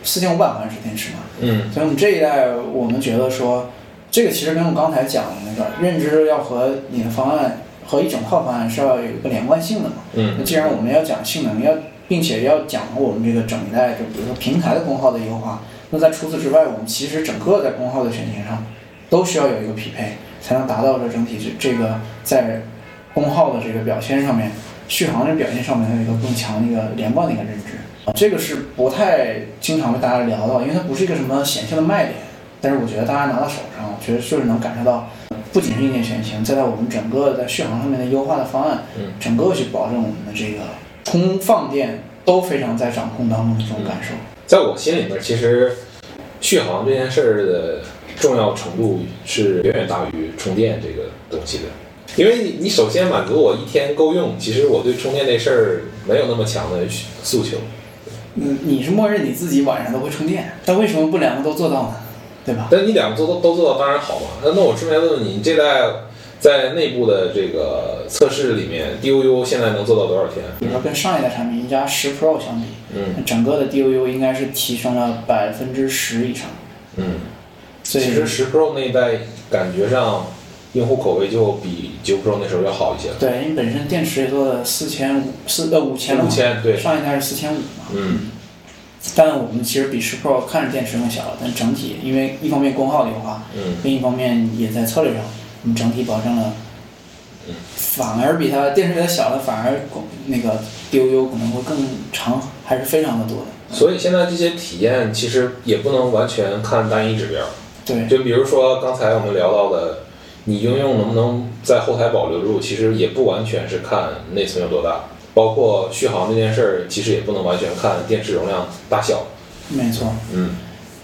四千五百毫安时电池嘛，嗯所以我们这一代我们觉得说，这个其实跟我刚才讲的那个认知要和你的方案和一整套方案是要有一个连贯性的嘛。嗯那既然我们要讲性能，要并且要讲我们这个整一代，就比如说平台的功耗的优化，那在除此之外，我们其实整个在功耗的选型上都需要有一个匹配，才能达到这整体这这个在功耗的这个表现上面，续航的表现上面有一个更强的一个连贯的一个认知。啊，这个是不太经常被大家聊到，因为它不是一个什么显性的卖点。但是我觉得大家拿到手上，我觉得就是能感受到，不仅是硬件选型，再到我们整个在续航上面的优化的方案，嗯整个去保证我们的这个充放电都非常在掌控当中的这种感受。在我心里面，其实续航这件事儿的重要程度是远远大于充电这个东西的。因为你你首先满足我一天够用，其实我对充电这事儿没有那么强的需诉求。嗯，你是默认你自己晚上都会充电，但为什么不两个都做到呢？对吧？但你两个做都都做到当然好嘛。那那我顺便问问你，你这代在内部的这个测试里面，DUU 现在能做到多少天？比如说跟上一代产品一加十 Pro 相比，嗯整个的 DUU 应该是提升了百分之十以上。嗯，所以其实十 Pro 那一代感觉上用户口味就比九 Pro 那时候要好一些了。对，因为本身电池也做了四千五四呃五千了，五千对，上一代是四千五嘛。嗯但我们其实比十 Pro 看着电池更小了，但整体因为一方面功耗的优化，嗯另一方面也在策略上，我们整体保证了，反而比它电池比它小了，反而那个 DUU 可能会更长，还是非常的多的。所以现在这些体验其实也不能完全看单一指标，对，就比如说刚才我们聊到的，你应用能不能在后台保留住，其实也不完全是看内存有多大，包括续航这件事儿，其实也不能完全看电池容量大小。没错。嗯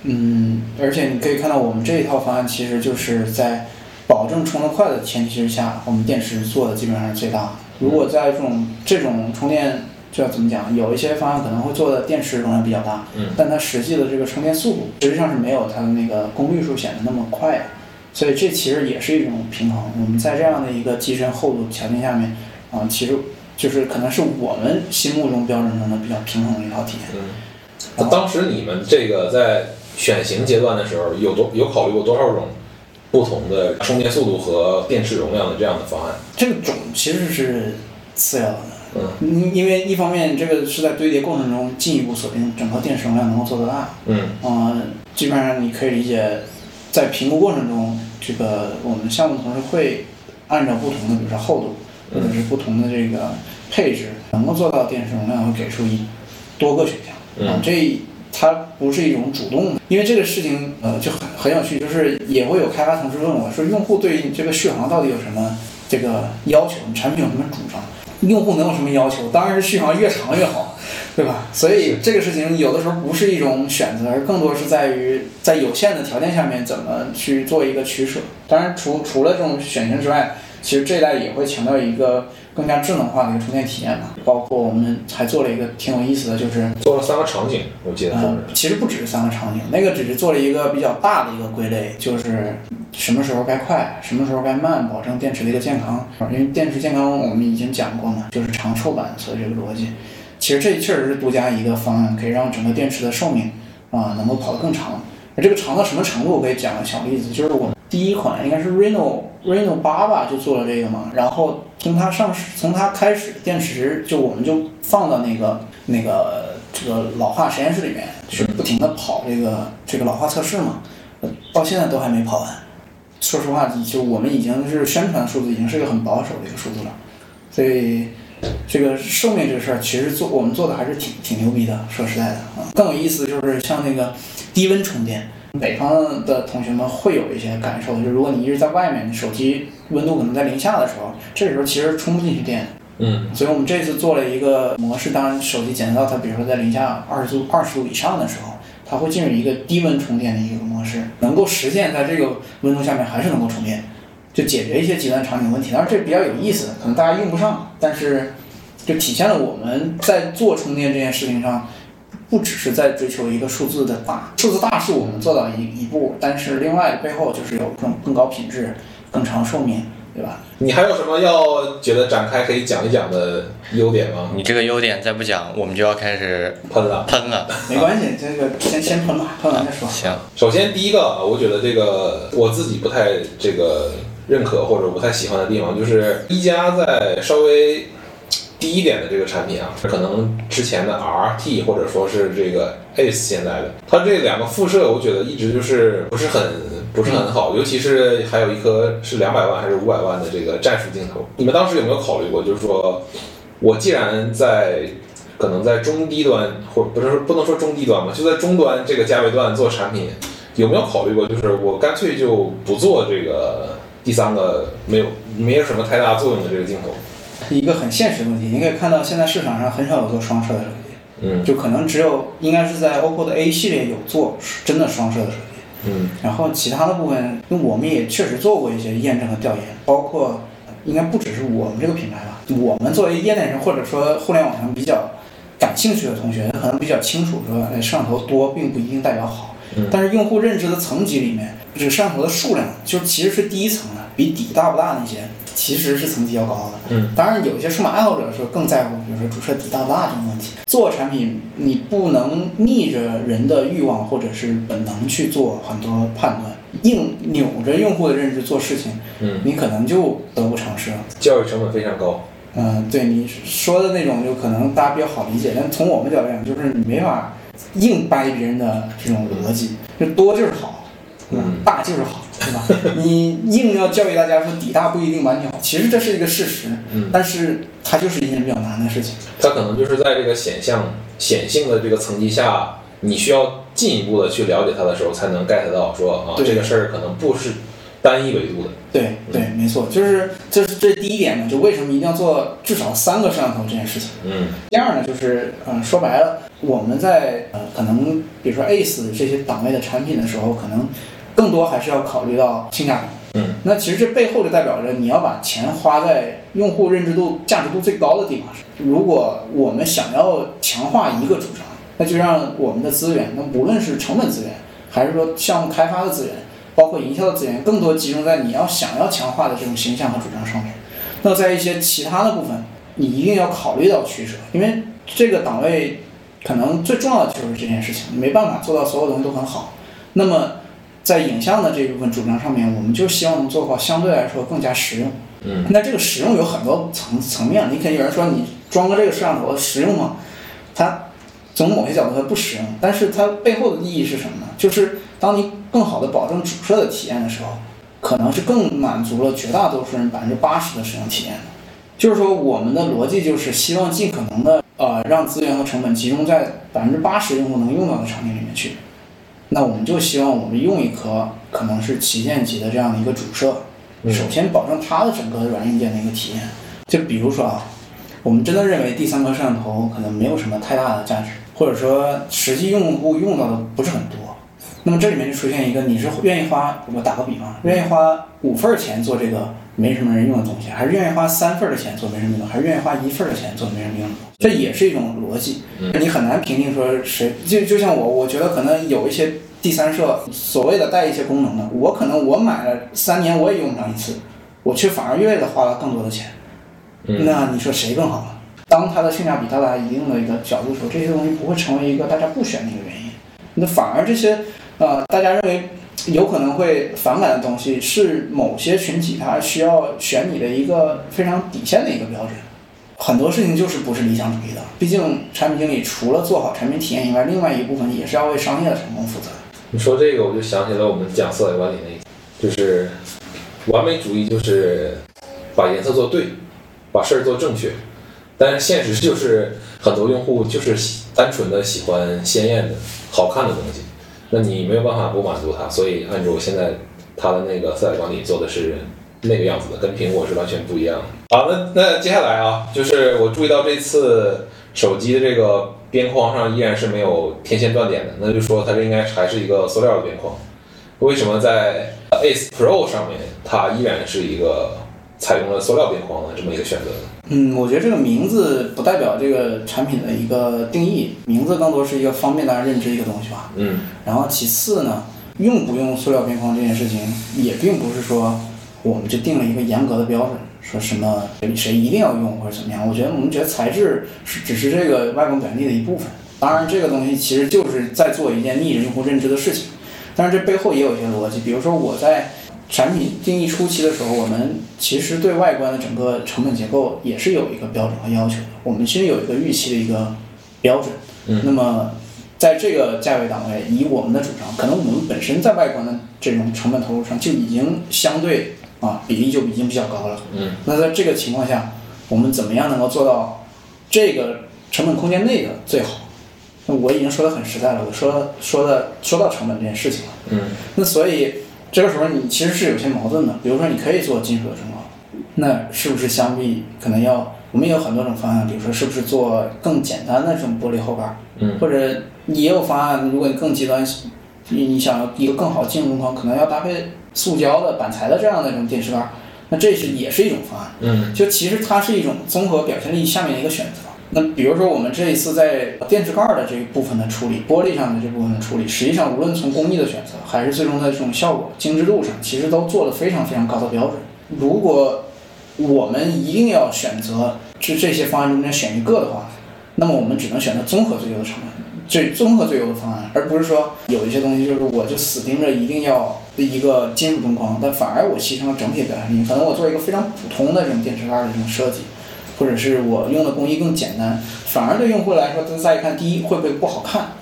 嗯，而且你可以看到，我们这一套方案其实就是在保证充得快的前提之下，我们电池做的基本上是最大的。如果在这种这种充电，就要怎么讲？有一些方案可能会做的电池容量比较大，嗯但它实际的这个充电速度实际上是没有它的那个功率数显得那么快的，所以这其实也是一种平衡。我们在这样的一个机身厚度条件下面，啊、其实就是可能是我们心目中标准中的比较平衡的一套体验。嗯，那当时你们这个在选型阶段的时候，有多有考虑过多少种不同的充电速度和电池容量的这样的方案？这个种其实是次要的。嗯因因为一方面这个是在堆叠过程中进一步锁定整个电池容量能够做多大，嗯嗯、基本上你可以理解，在评估过程中，这个我们项目同事会按照不同的，比如说厚度，或者是不同的这个配置，能够做到电池容量会给出一多个选项。啊嗯，这它不是一种主动的，因为这个事情呃就很很有趣，就是也会有开发同事问我说，用户对于你这个续航到底有什么这个要求？你产品有什么主张？用户能有什么要求？当然是续航越长越好，对吧？所以这个事情有的时候不是一种选择，而更多是在于在有限的条件下面怎么去做一个取舍。当然除除了这种选型之外，其实这一代也会强调一个更加智能化的一个充电体验吧，包括我们还做了一个挺有意思的，就是做了三个场景，我记得说嗯，其实不只是三个场景，那个只是做了一个比较大的一个归类，就是什么时候该快，什么时候该慢，保证电池的一个健康。因为电池健康我们已经讲过嘛，就是长寿版所以这个逻辑。其实这确实是独家一个方案，可以让整个电池的寿命啊能够跑得更长。这个长到什么程度，我可以讲个小例子，就是我们第一款应该是 Reno Reno 八吧，就做了这个嘛。然后从它上市，从它开始，电池就我们就放到那个那个这个老化实验室里面去不停的跑这个这个老化测试嘛，到现在都还没跑完。说实话，就我们已经是宣传数字，已经是一个很保守的一个数字了。所以这个寿命这个事儿，其实做我们做的还是挺挺牛逼的。说实在的啊，更有意思就是像那个低温充电，北方的同学们会有一些感受，就是如果你一直在外面，你手机温度可能在零下的时候，这时候其实充不进去电。嗯所以我们这次做了一个模式，当然手机检测到它，比如说在零下二十度、二十度以上的时候，它会进入一个低温充电的一个模式，能够实现在这个温度下面还是能够充电，就解决一些极端场景问题。当然这比较有意思，可能大家用不上，但是就体现了我们在做充电这件事情上，不只是在追求一个数字的大，数字大是我们做到一一步，但是另外背后就是有更更高品质、更长寿命，对吧？你还有什么要觉得展开可以讲一讲的优点吗？你这个优点再不讲，我们就要开始喷了。喷了。没关系，这个先先喷吧，喷完再说。行，首先第一个啊，我觉得这个我自己不太这个认可或者不太喜欢的地方，就是一加在稍微低一点的这个产品啊，可能之前的 RT 或者说是这个 Ace 现在的，它这两个辐射，我觉得一直就是不是很不是很好，尤其是还有一颗是两百万还是五百万的这个战术镜头，你们当时有没有考虑过，就是说我既然在可能在中低端，或不是不能说中低端吧，就在中端这个价位段做产品，有没有考虑过，就是我干脆就不做这个第三个没有没有什么太大作用的这个镜头？一个很现实的问题，你可以看到现在市场上很少有做双摄的手机，嗯。就可能只有应该是在 OPPO 的 A 系列有做真的双摄的手机，嗯。然后其他的部分，因为我们也确实做过一些验证和调研，包括应该不只是我们这个品牌吧，我们作为业内人或者说互联网上比较感兴趣的同学，可能比较清楚说，哎，摄像头多并不一定代表好，嗯但是用户认知的层级里面，这个摄像头的数量就其实是第一层的，比底大不大那些其实是层级要高的。嗯，当然有些数码爱好者是更在乎，比如说主摄底大不大这种问题。做产品你不能逆着人的欲望或者是本能去做很多判断，硬扭着用户的认知做事情，嗯，你可能就得不偿失了。教育成本非常高。嗯，对你说的那种，就可能大家比较好理解，但从我们角度讲，就是你没法硬掰别人的这种逻辑，就多就是好，对吧嗯大就是好，对吧？你硬要教育大家说底大不一定完全好，其实这是一个事实，嗯，但是它就是一件比较难的事情。它可能就是在这个显象显性的这个层级下，你需要进一步的去了解它的时候，才能 get 到说啊，这个事儿可能不是单一维度的。对对，没错，就是这是这第一点呢，就为什么一定要做至少三个摄像头这件事情。嗯第二呢，就是嗯，说白了，我们在呃可能比如说 Ace 这些档位的产品的时候，可能更多还是要考虑到性价比。嗯，那其实这背后就代表着你要把钱花在用户认知度、价值度最高的地方上。如果我们想要强化一个主张，那就让我们的资源，那无论是成本资源，还是说项目开发的资源，包括营销的资源，更多集中在你要想要强化的这种形象和主张上面。那在一些其他的部分，你一定要考虑到取舍，因为这个档位可能最重要的就是这件事情，你没办法做到所有东西都很好。那么在影像的这部分主张上面，我们就希望能做好相对来说更加实用。嗯，那这个实用有很多层层面，你肯定有人说你装个这个摄像头实用吗？它从某些角度它不实用，但是它背后的意义是什么呢？就是当你更好的保证主摄的体验的时候，可能是更满足了绝大多数人百分之八十的使用体验的。就是说，我们的逻辑就是希望尽可能的呃让资源和成本集中在百分之八十用户能用到的场景里面去。那我们就希望我们用一颗可能是旗舰级的这样的一个主摄，嗯首先保证它的整个软硬件的一个体验。就比如说啊，我们真的认为第三颗摄像头可能没有什么太大的价值，或者说实际用户用到的不是很多。那么这里面就出现一个，你是愿意花，我打个比方，愿意花五份钱做这个没什么人用的东西，还是愿意花三份的钱做没什么用，还是愿意花一份的钱做没什么用的？这也是一种逻辑。你很难评定说谁，就就像我，我觉得可能有一些第三社所谓的带一些功能的，我可能我买了三年我也用不上一次，我却反而越的花了更多的钱。嗯那你说谁更好呢？当它的性价比到达一定的一个角度的时候，这些东西不会成为一个大家不选的一个原因。那反而这些呃，大家认为有可能会反感的东西，是某些群体他需要选你的一个非常底线的一个标准。很多事情就是不是理想主义的，毕竟产品经理除了做好产品体验以外，另外一部分也是要为商业的成功负责。你说这个，我就想起了我们讲色彩管理那一集，就是完美主义，就是把颜色做对，把事儿做正确。但是现实就是很多用户就是喜单纯的喜欢鲜艳的、好看的东西，那你没有办法不满足他，所以安卓现在它的那个色彩管理做的是那个样子的，跟苹果是完全不一样的。好，那那接下来啊，就是我注意到这次手机的这个边框上依然是没有天线断点的，那就说它这应该还是一个塑料的边框。为什么在 Ace Pro 上面它依然是一个采用了塑料边框的这么一个选择呢？嗯，我觉得这个名字不代表这个产品的一个定义，名字更多是一个方便大家认知一个东西吧。嗯然后其次呢，用不用塑料边框这件事情，也并不是说我们就定了一个严格的标准，说什么谁一定要用或者怎么样。我觉得我们觉得材质是只是这个外观表现力的一部分，当然这个东西其实就是在做一件逆着用户认知的事情，但是这背后也有一些逻辑，比如说我在。产品定义初期的时候，我们其实对外观的整个成本结构也是有一个标准和要求的。我们其实有一个预期的一个标准。嗯那么在这个价位档位，以我们的主张，可能我们本身在外观的这种成本投入上就已经相对啊比例就已经比较高了。嗯那在这个情况下，我们怎么样能够做到这个成本空间内的最好？那我已经说的很实在了，我说说的说到成本这件事情了。嗯那所以这个时候你其实是有些矛盾的，比如说你可以做金属的中框，那是不是相比可能要我们也有很多种方案，比如说是不是做更简单的这种玻璃后盖儿，嗯或者你也有方案，如果你更极端，你你想要一个更好的金属中框，可能要搭配塑胶的板材的这样的这种电视盖儿，那这是也是一种方案。嗯就其实它是一种综合表现力下面的一个选择。那比如说我们这一次在电池盖的这一部分的处理，玻璃上的这部分的处理，实际上无论从工艺的选择，还是最终的这种效果、精致度上，其实都做了非常非常高的标准。如果我们一定要选择这这些方案中间选一个的话，那么我们只能选择综合最优的成本，最综合最优的方案，而不是说有一些东西就是我就死盯着一定要一个金属中框，但反而我牺牲了整体表现力。可能我做一个非常普通的这种电池盖的这种设计，或者是我用的工艺更简单，反而对用户来说，他再一看，第一会不会不好看，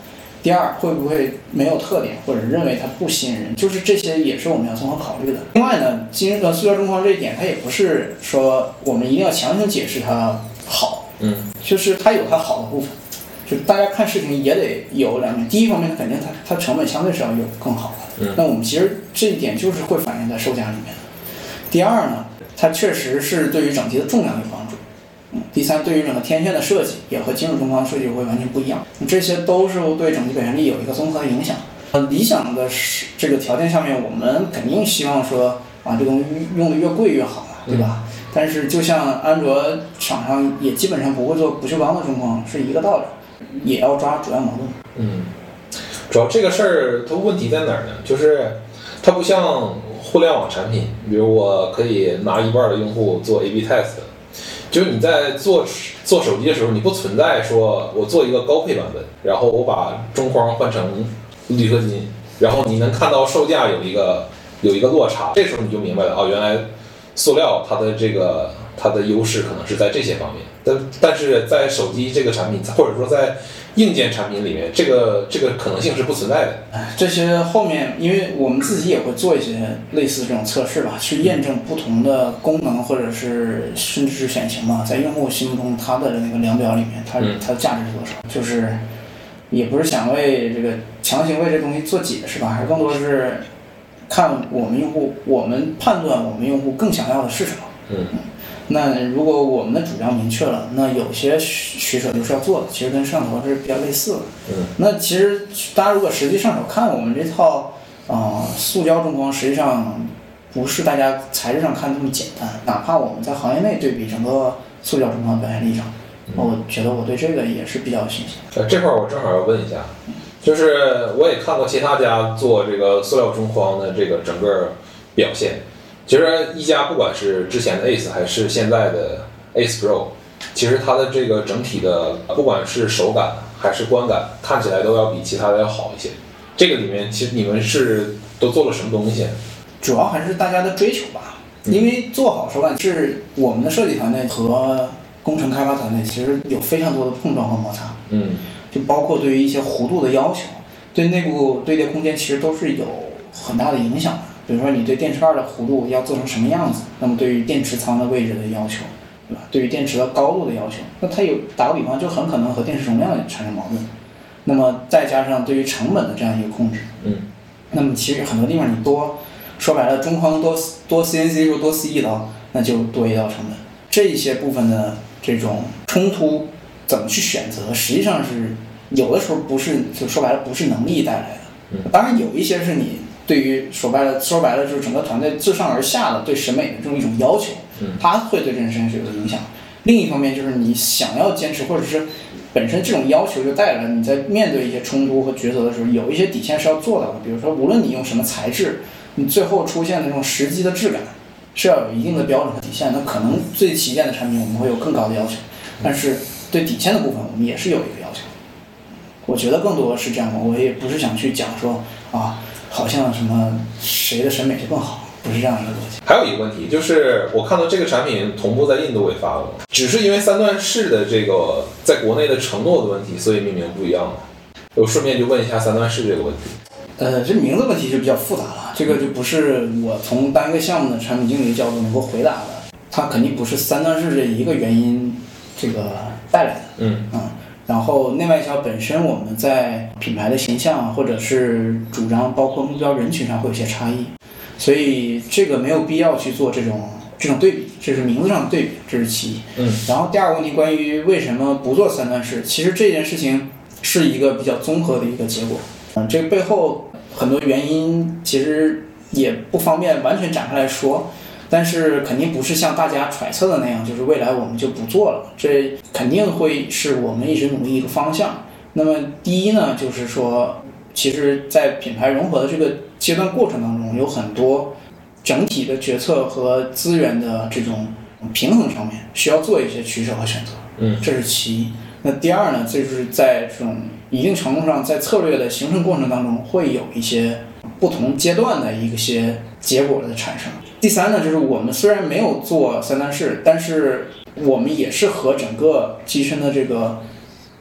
第二会不会没有特点，或者认为它不吸引人，就是这些也是我们要综合考虑的。另外呢，金呃塑料中框这一点，它也不是说我们一定要强行解释它好，嗯就是它有它好的部分，就大家看视频也得有两面。第一方面，肯定它它成本相对是要有更好的，嗯那我们其实这一点就是会反映在售价里面的。第二呢，它确实是对于整机的重量有帮助。嗯，第三，对于整个天线的设计也和金属中框设计会完全不一样，这些都是对整体表现力有一个综合的影响。呃，理想的是这个条件下面，我们肯定希望说啊，这东西用的越贵越好嘛，对吧？但是就像安卓厂商也基本上不会做不锈钢的中框是一个道理，也要抓主要矛盾。嗯，主要这个事儿它问题在哪儿呢？就是它不像互联网产品，比如我可以拿一半的用户做 A/B test，就是你在做做手机的时候，你不存在说我做一个高配版本，然后我把中框换成铝合金，然后你能看到售价有一个有一个落差，这时候你就明白了啊，原来塑料它的这个它的优势可能是在这些方面，但但是在手机这个产品，或者说在硬件产品里面，这个这个可能性是不存在的。哎，这些后面，因为我们自己也会做一些类似这种测试吧，去验证不同的功能或者是甚至是选型嘛，在用户心目中它的那个量表里面，它嗯它的价值是多少？就是也不是想为这个强行为这东西做解释吧，还是更多是看我们用户，我们判断我们用户更想要的是什么。嗯那如果我们的主张明确了，那有些取取舍就是要做的，其实跟摄像头是比较类似的。嗯那其实大家如果实际上手看我们这套啊、呃塑胶中框，实际上不是大家材质上看这么简单。哪怕我们在行业内对比整个塑胶中框表现力上，我觉得我对这个也是比较有信心。呃，这块儿我正好要问一下，就是我也看过其他家做这个塑料中框的这个整个表现。其实一加不管是之前的 Ace 还是现在的 Ace Pro，其实它的这个整体的不管是手感还是观感，看起来都要比其他的要好一些。这个里面其实你们是都做了什么东西？主要还是大家的追求吧，因为做好手感是我们的设计团队和工程开发团队其实有非常多的碰撞和摩擦。嗯就包括对于一些弧度的要求，对内部堆叠空间其实都是有很大的影响的。比如说你对电池盖的弧度要做成什么样子，那么对于电池仓的位置的要求，对吧？对于电池的高度的要求，那它有打个比方，就很可能和电池容量产生矛盾。那么再加上对于成本的这样一个控制，嗯，那么其实很多地方你多说白了，中框多多 CNC 就多 C 一刀，那就多一道成本。这一些部分的这种冲突怎么去选择，实际上是有的时候不是就说白了不是能力带来的。嗯当然有一些是你对于说白了说白了就是整个团队自上而下的对审美的这种一种要求，嗯它会对这件事情是有影响。另一方面就是你想要坚持，或者是本身这种要求就带来了你在面对一些冲突和抉择的时候，有一些底线是要做到的。比如说，无论你用什么材质，你最后出现的这种实际的质感是要有一定的标准和底线。那可能最旗舰的产品我们会有更高的要求，但是对底线的部分我们也是有一个要求。我觉得更多的是这样的，我也不是想去讲说啊，好像什么谁的审美就更好，不是这样一个逻辑。还有一个问题就是，我看到这个产品同步在印度也发了，只是因为三段式的这个在国内的承诺的问题，所以命名不一样了。我顺便就问一下三段式这个问题。呃，这名字问题就比较复杂了，这个就不是我从单个项目的产品经理角度能够回答的。它肯定不是三段式这一个原因这个带来的，嗯嗯。然后内外销本身我们在品牌的形象或者是主张，包括目标人群上会有些差异，所以这个没有必要去做这种这种对比，这是名字上的对比，这是其一。嗯然后第二个问题，关于为什么不做三段式，其实这件事情是一个比较综合的一个结果。嗯，这个背后很多原因其实也不方便完全展开来说，但是肯定不是像大家揣测的那样，就是未来我们就不做了，这肯定会是我们一直努力一个方向。那么第一呢，就是说，其实，在品牌融合的这个阶段过程当中，有很多整体的决策和资源的这种平衡上面，需要做一些取舍和选择。嗯这是其一。那第二呢，就是在这种一定程度上，在策略的形成过程当中，会有一些不同阶段的一些结果的产生。第三呢，就是我们虽然没有做三段式，但是我们也是和整个机身的这个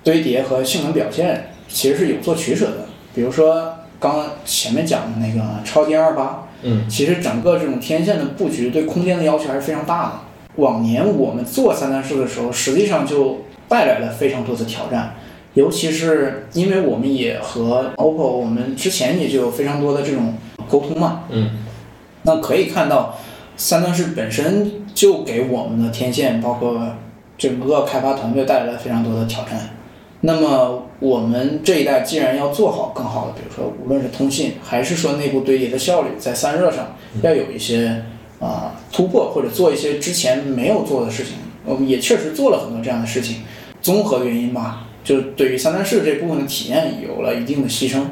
堆叠和性能表现其实是有做取舍的。比如说刚刚前面讲的那个超低二八，嗯其实整个这种天线的布局对空间的要求还是非常大的。往年我们做三段式的时候，实际上就带来了非常多的挑战，尤其是因为我们也和 OPPO，我们之前也就有非常多的这种沟通嘛。嗯那可以看到，三段式本身就给我们的天线，包括整个开发团队带来了非常多的挑战。那么我们这一代既然要做好更好的，比如说无论是通信，还是说内部堆叠的效率，在散热上要有一些啊、突破，或者做一些之前没有做的事情。我们也确实做了很多这样的事情，综合原因吧，就对于三段式这部分的体验有了一定的牺牲。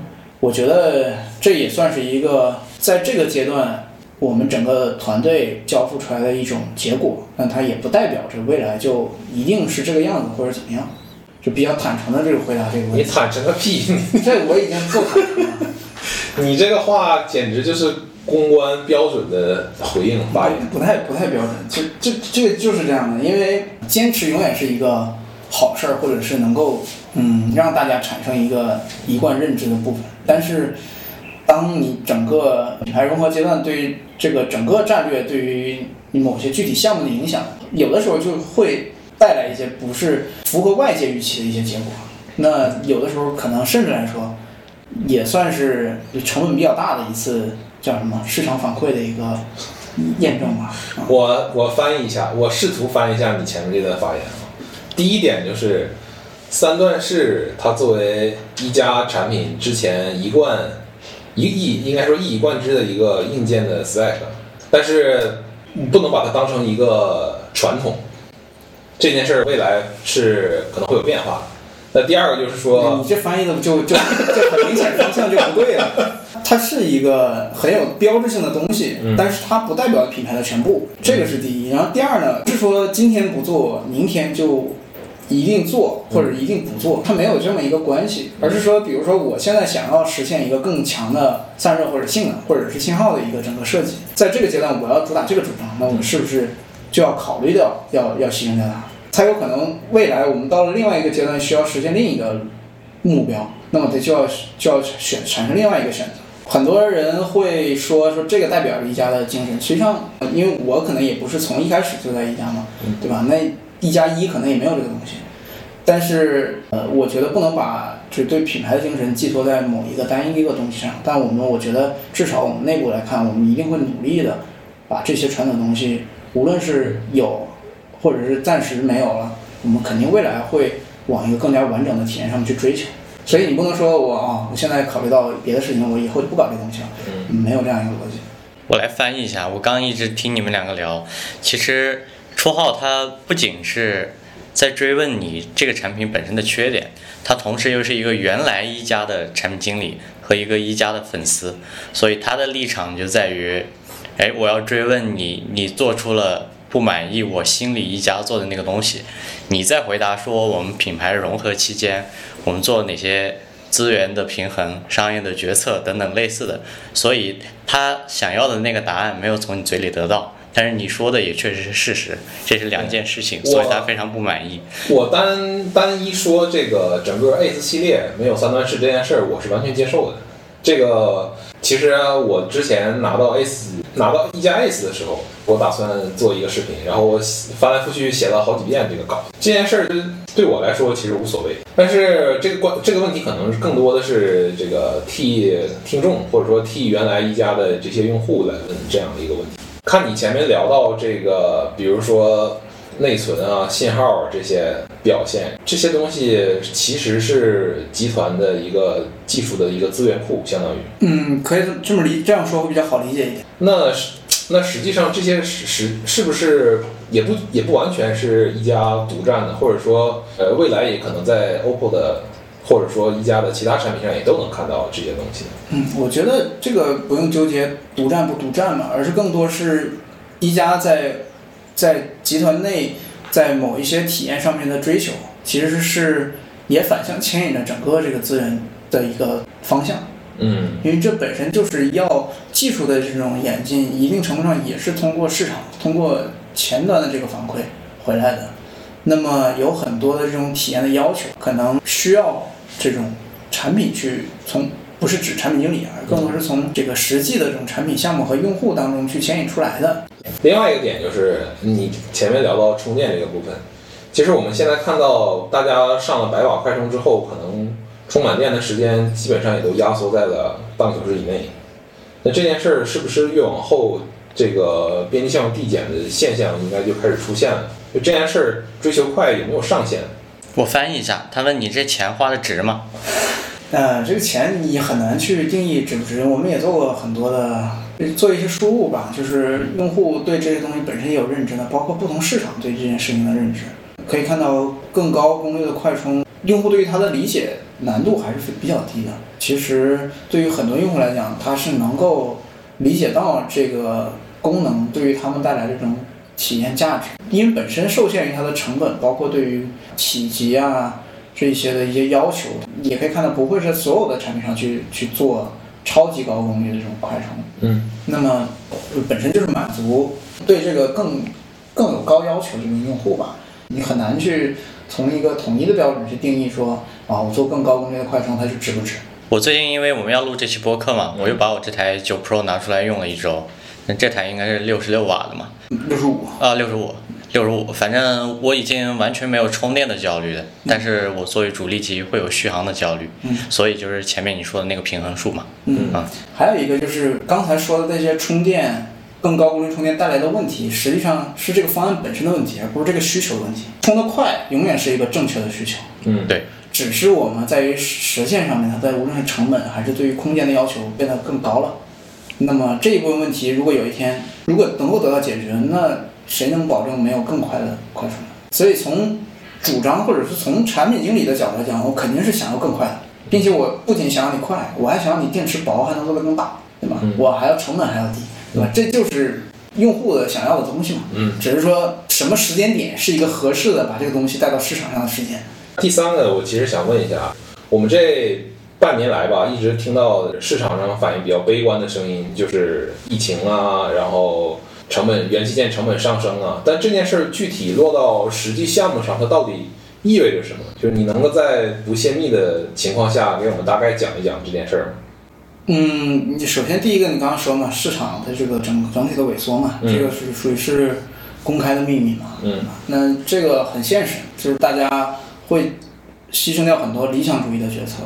我觉得这也算是一个在这个阶段我们整个团队交付出来的一种结果，但它也不代表着未来就一定是这个样子或者怎么样，就比较坦诚的这个回答这个问题你。坦诚个屁！这我已经够坦诚了，你这个话简直就是公关标准的回应发言。不太不太标准。这这这个就是这样的，因为坚持永远是一个好事儿，或者是能够嗯让大家产生一个一贯认知的部分。但是，当你整个品牌融合阶段对于这个整个战略对于你某些具体项目的影响，有的时候就会带来一些不是符合外界预期的一些结果。那有的时候可能甚至来说，也算是成本比较大的一次叫什么市场反馈的一个验证吧。我我翻译一下，我试图翻译一下你前面这段发言啊。第一点就是三段式，它作为一家产品之前一贯一一应该说一以贯之的一个硬件的 spec，但是你不能把它当成一个传统。这件事儿未来是可能会有变化。那第二个就是说，你这翻译的就就就很明显方向就不对了。它是一个很有标志性的东西，嗯但是它不代表品牌的全部，这个是第一。然后第二呢，不是说今天不做，明天就一定做或者一定不做，它没有这么一个关系，而是说，比如说我现在想要实现一个更强的散热或者性能或者是信号的一个整个设计，在这个阶段我要主打这个主张，那我是不是就要考虑掉要要牺牲掉它？才有可能未来我们到了另外一个阶段需要实现另一个目标，那么它就要就要选产生另外一个选择。很多人会说说这个代表了一加的精神，实际上，呃因为我可能也不是从一开始就在一家嘛，对吧？那一加一可能也没有这个东西，但是呃，我觉得不能把只对品牌的精神寄托在某一个单一一个东西上。但我们我觉得至少我们内部来看，我们一定会努力的把这些传统东西，无论是有或者是暂时没有了，我们肯定未来会往一个更加完整的体验上面去追求。所以你不能说我啊，我现在考虑到别的事情，我以后就不搞这东西了，嗯没有这样一个逻辑。我来翻译一下，我刚刚一直听你们两个聊，其实绰号它不仅是在追问你这个产品本身的缺点，它同时又是一个原来一加的产品经理和一个一加的粉丝，所以他的立场就在于，哎，我要追问你，你做出了不满意我心里一加做的那个东西，你再回答说我们品牌融合期间我们做哪些资源的平衡、商业的决策等等类似的，所以他想要的那个答案没有从你嘴里得到，但是你说的也确实是事实，这是两件事情，所以他非常不满意。我单单一说这个整个 ACE 系列没有三段式这件事儿，我是完全接受的。这个其实啊我之前拿到 ACE 拿到一加 ACE 的时候，我打算做一个视频，然后我翻来覆去写了好几遍这个稿。这件事儿对我来说其实无所谓，但是这个关这个问题可能更多的是这个替听众或者说替原来一加的这些用户来问这样的一个问题。看你前面聊到这个，比如说内存啊、信号这些表现，这些东西其实是集团的一个技术的一个资源库，相当于。嗯，可以这么理这样说会比较好理解一点。那实那实际上这些是是是不是也不也不完全是一家独占的，或者说呃未来也可能在 OPPO 的或者说一加的其他产品上也都能看到这些东西。嗯，我觉得这个不用纠结独占不独占嘛，而是更多是一加在在集团内在某一些体验上面的追求，其实是也反向牵引着整个这个资源的一个方向。嗯因为这本身就是要技术的这种演进，一定程度上也是通过市场、通过前端的这个反馈回来的。那么有很多的这种体验的要求，可能需要这种产品去从不是指产品经理，而更多是从这个实际的这种产品项目和用户当中去牵引出来的。另外一个点就是你前面聊到充电这个部分，其实我们现在看到大家上了百瓦快充之后，可能充满电的时间基本上也都压缩在了半个小时以内。那这件事儿是不是越往后，这个边际效应递减的现象应该就开始出现了？就这件事儿追求快有没有上限？我翻译一下，他问你这钱花的值吗？呃，这个钱你很难去定义值不值。我们也做过很多的，做一些输入吧，就是用户对这些东西本身也有认知的，包括不同市场对这件事情的认知。可以看到，更高功率的快充，用户对于它的理解难度还是比较低的。其实对于很多用户来讲，他是能够理解到这个功能对于他们带来的这种体验价值，因为本身受限于它的成本，包括对于体积啊这些的一些要求，也可以看到不会是所有的产品上去去做超级高功率的这种快充。嗯那么呃本身就是满足对这个更更有高要求的这种用户吧，你很难去从一个统一的标准去定义说啊，我做更高功率的快充它就值不值。我最近因为我们要录这期播客嘛，我又把我这台九 Pro 拿出来用了一周，那这台应该是六十六瓦的嘛，六十五，啊，六十五，六十五，反正我已经完全没有充电的焦虑了，但是我作为主力机会有续航的焦虑，嗯。所以就是前面你说的那个平衡数嘛，嗯。啊，还有一个就是刚才说的那些充电更高功率充电带来的问题，实际上是这个方案本身的问题，而不是这个需求的问题。充得快永远是一个正确的需求，嗯。对，只是我们在于实现上面，它在无论是成本还是对于空间的要求变得更高了。那么这一部分问题，如果有一天如果能够得到解决，那谁能保证没有更快的快充呢？所以从主张或者是从产品经理的角度来讲，我肯定是想要更快的，并且我不仅想要你快，我还想要你电池薄，还能做得更大，对吧？嗯我还要成本还要低，对吧？这就是用户的想要的东西嘛。嗯。只是说什么时间点是一个合适的把这个东西带到市场上的时间。第三个，我其实想问一下，我们这半年来吧，一直听到市场上反应比较悲观的声音，就是疫情啊，然后成本元器件成本上升啊。但这件事儿具体落到实际项目上，它到底意味着什么？就是你能够在不泄密的情况下给我们大概讲一讲这件事儿吗？嗯，你首先第一个你刚刚说嘛，市场它这个整整体的萎缩嘛，嗯这个是属于是公开的秘密嘛。嗯那这个很现实，就是大家会牺牲掉很多理想主义的决策，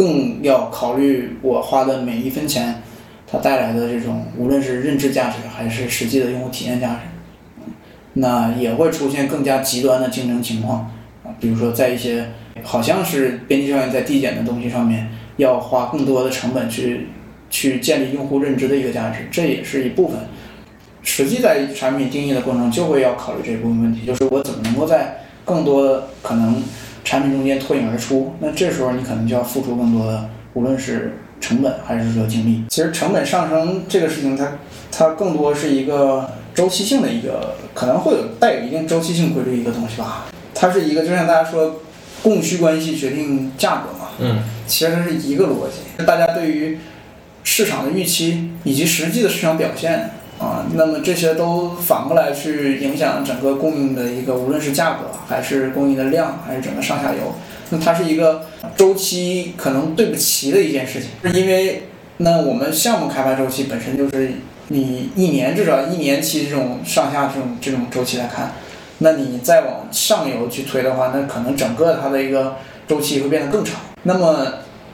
更要考虑我花的每一分钱，它带来的这种无论是认知价值还是实际的用户体验价值，那也会出现更加极端的竞争情况啊，比如说在一些好像是边际效应在递减的东西上面，要花更多的成本去去建立用户认知的一个价值，这也是一部分。实际在产品定义的过程中，就会要考虑这部分问题，就是我怎么能够在更多可能产品中间脱颖而出。那这时候你可能就要付出更多的，无论是成本还是说精力。其实成本上升这个事情它，它更多是一个周期性的一个，可能会有带有一定周期性规律一个东西吧。它是一个就像大家说，供需关系决定价格嘛。嗯其实它是一个逻辑。大家对于市场的预期以及实际的市场表现啊，那么这些都反过来去影响整个供应的一个，无论是价格还是供应的量，还是整个上下游。那它是一个周期可能对不齐的一件事情，是因为那我们项目开发周期本身就是你一年至少一年期这种上下这种这种周期来看，那你再往上游去推的话，那可能整个它的一个周期会变得更长。那么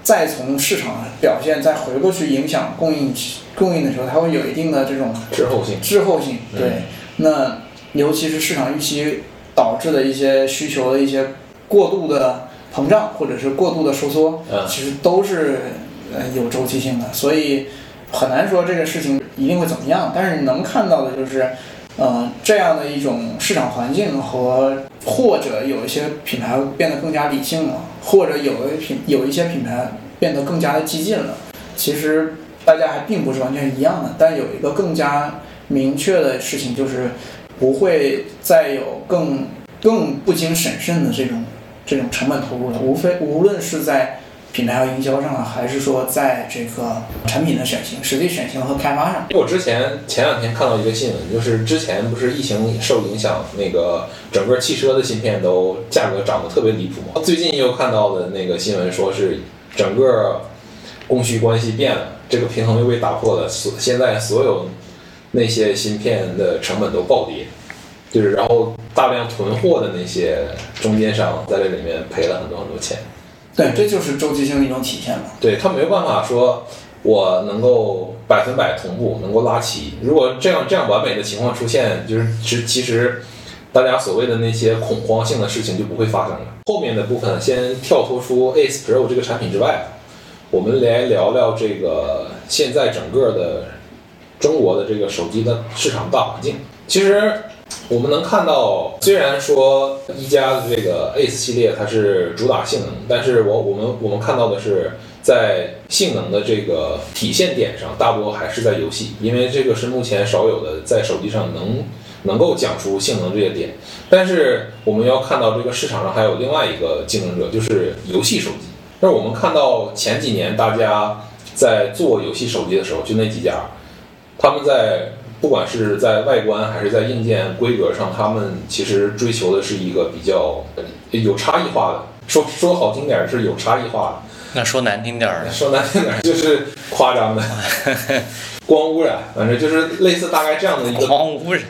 再从市场表现再回过去影响供应供应的时候，它会有一定的这种滞后性。滞后性。嗯对，那尤其是市场预期导致的一些需求的一些过度的膨胀或者是过度的收缩，嗯其实都是呃有周期性的，所以很难说这个事情一定会怎么样。但是你能看到的就是，呃，这样的一种市场环境和或者有一些品牌变得更加理性了，或者有的品有一些品牌变得更加的激进了，其实大家还并不是完全一样的。但有一个更加明确的事情就是，不会再有更更不经审慎的这种这种成本投入了，无非无论是在品牌和营销上啊，还是说在这个产品的选型、实际选型和开发上。因为我之前前两天看到一个新闻，就是之前不是疫情受影响，那个整个汽车的芯片都价格涨得特别离谱嘛。最近又看到的那个新闻说是整个供需关系变了，这个平衡又被打破了，所现在所有那些芯片的成本都暴跌，就是然后大量囤货的那些中间商在这里面赔了很多很多钱。对，这就是周期性的一种体现嘛。对他没有办法说，我能够百分百同步，能够拉齐。如果这样这样完美的情况出现，就是其其实大家所谓的那些恐慌性的事情就不会发生了。后面的部分先跳脱出 Ace Pro 这个产品之外，我们来聊聊这个现在整个的中国的这个手机的市场大环境。其实我们能看到，虽然说一加的这个 Ace 系列它是主打性能，但是我我们我们看到的是，在性能的这个体现点上，大多还是在游戏，因为这个是目前少有的在手机上能能够讲出性能这些点。但是我们要看到这个市场上还有另外一个竞争者，就是游戏手机。那我们看到前几年大家在做游戏手机的时候，就那几家，他们在不管是在外观还是在硬件规格上，他们其实追求的是一个比较呃有差异化的。说说好听点儿是有差异化的那说难听点儿，，说难听点儿就是夸张的，光污染，反正就是类似大概这样的一个光污染。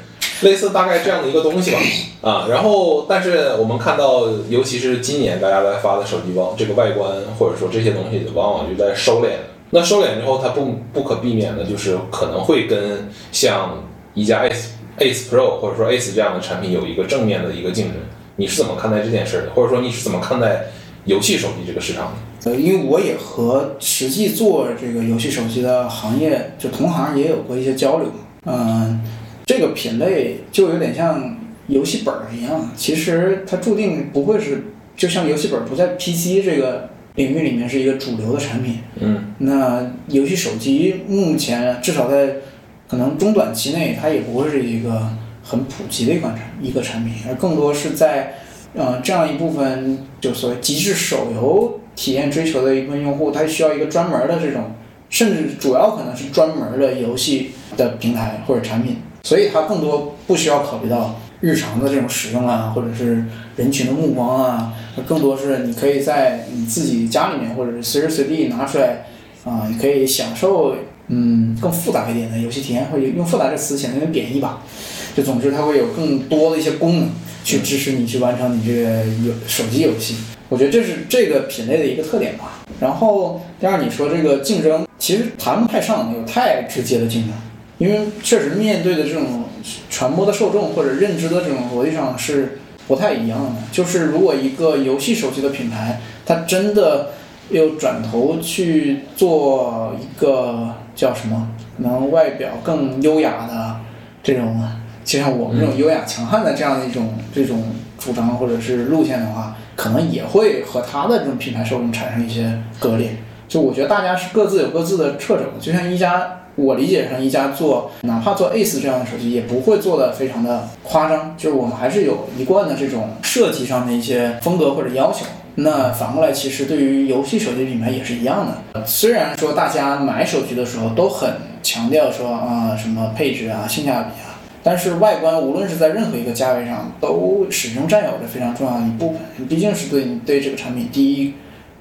类似大概这样的一个东西吧，啊，然后但是我们看到，尤其是今年大家在发的手机包这个外观或者说这些东西，往往就在收敛。那收敛之后，它不不可避免的就是可能会跟像一加 Ace Ace Pro 或者说 Ace 这样的产品有一个正面的一个竞争。你是怎么看待这件事的？或者说你是怎么看待游戏手机这个市场的？呃，因为我也和实际做这个游戏手机的行业就同行也有过一些交流。嗯、这个品类就有点像游戏本儿一样，其实它注定不会是，就像游戏本不在 PC 这个领域里面是一个主流的产品。嗯那游戏手机目前至少在可能中短期内，它也不会是一个很普及的一款产一个产品，而更多是在呃这样一部分就所谓极致手游体验追求的一部分用户，他需要一个专门的这种，甚至主要可能是专门的游戏的平台或者产品，所以它更多不需要考虑到日常的这种使用啊，或者是人群的目光啊，更多是你可以在你自己家里面或者是随时随地拿出来。啊，你可以享受嗯更复杂一点的游戏体验，或者用复杂这词显得有点贬义吧。就总之它会有更多的一些功能去支持你去完成你这个游手机游戏。我觉得这是这个品类的一个特点吧。然后第二，你说这个竞争，其实谈不太上有太直接的竞争，因为确实面对的这种传播的受众或者认知的这种逻辑上是不太一样的。就是如果一个游戏手机的品牌，它真的又转头去做一个叫什么，能外表更优雅的这种，就像我们这种优雅强悍的这样的一种这种主张或者是路线的话。可能也会和它的这种品牌受众产生一些割裂。就我觉得大家是各自有各自的掣肘。就像一加，我理解上一家做，哪怕做 Ace 这样的手机，也不会做的非常的夸张。就是我们还是有一贯的这种设计上的一些风格或者要求。那反过来，其实对于游戏手机品牌也是一样的。虽然说大家买手机的时候都很强调说啊什么配置啊、性价比啊。但是外观无论是在任何一个价位上，都始终占有着非常重要的一部分。毕竟是对你对这个产品第一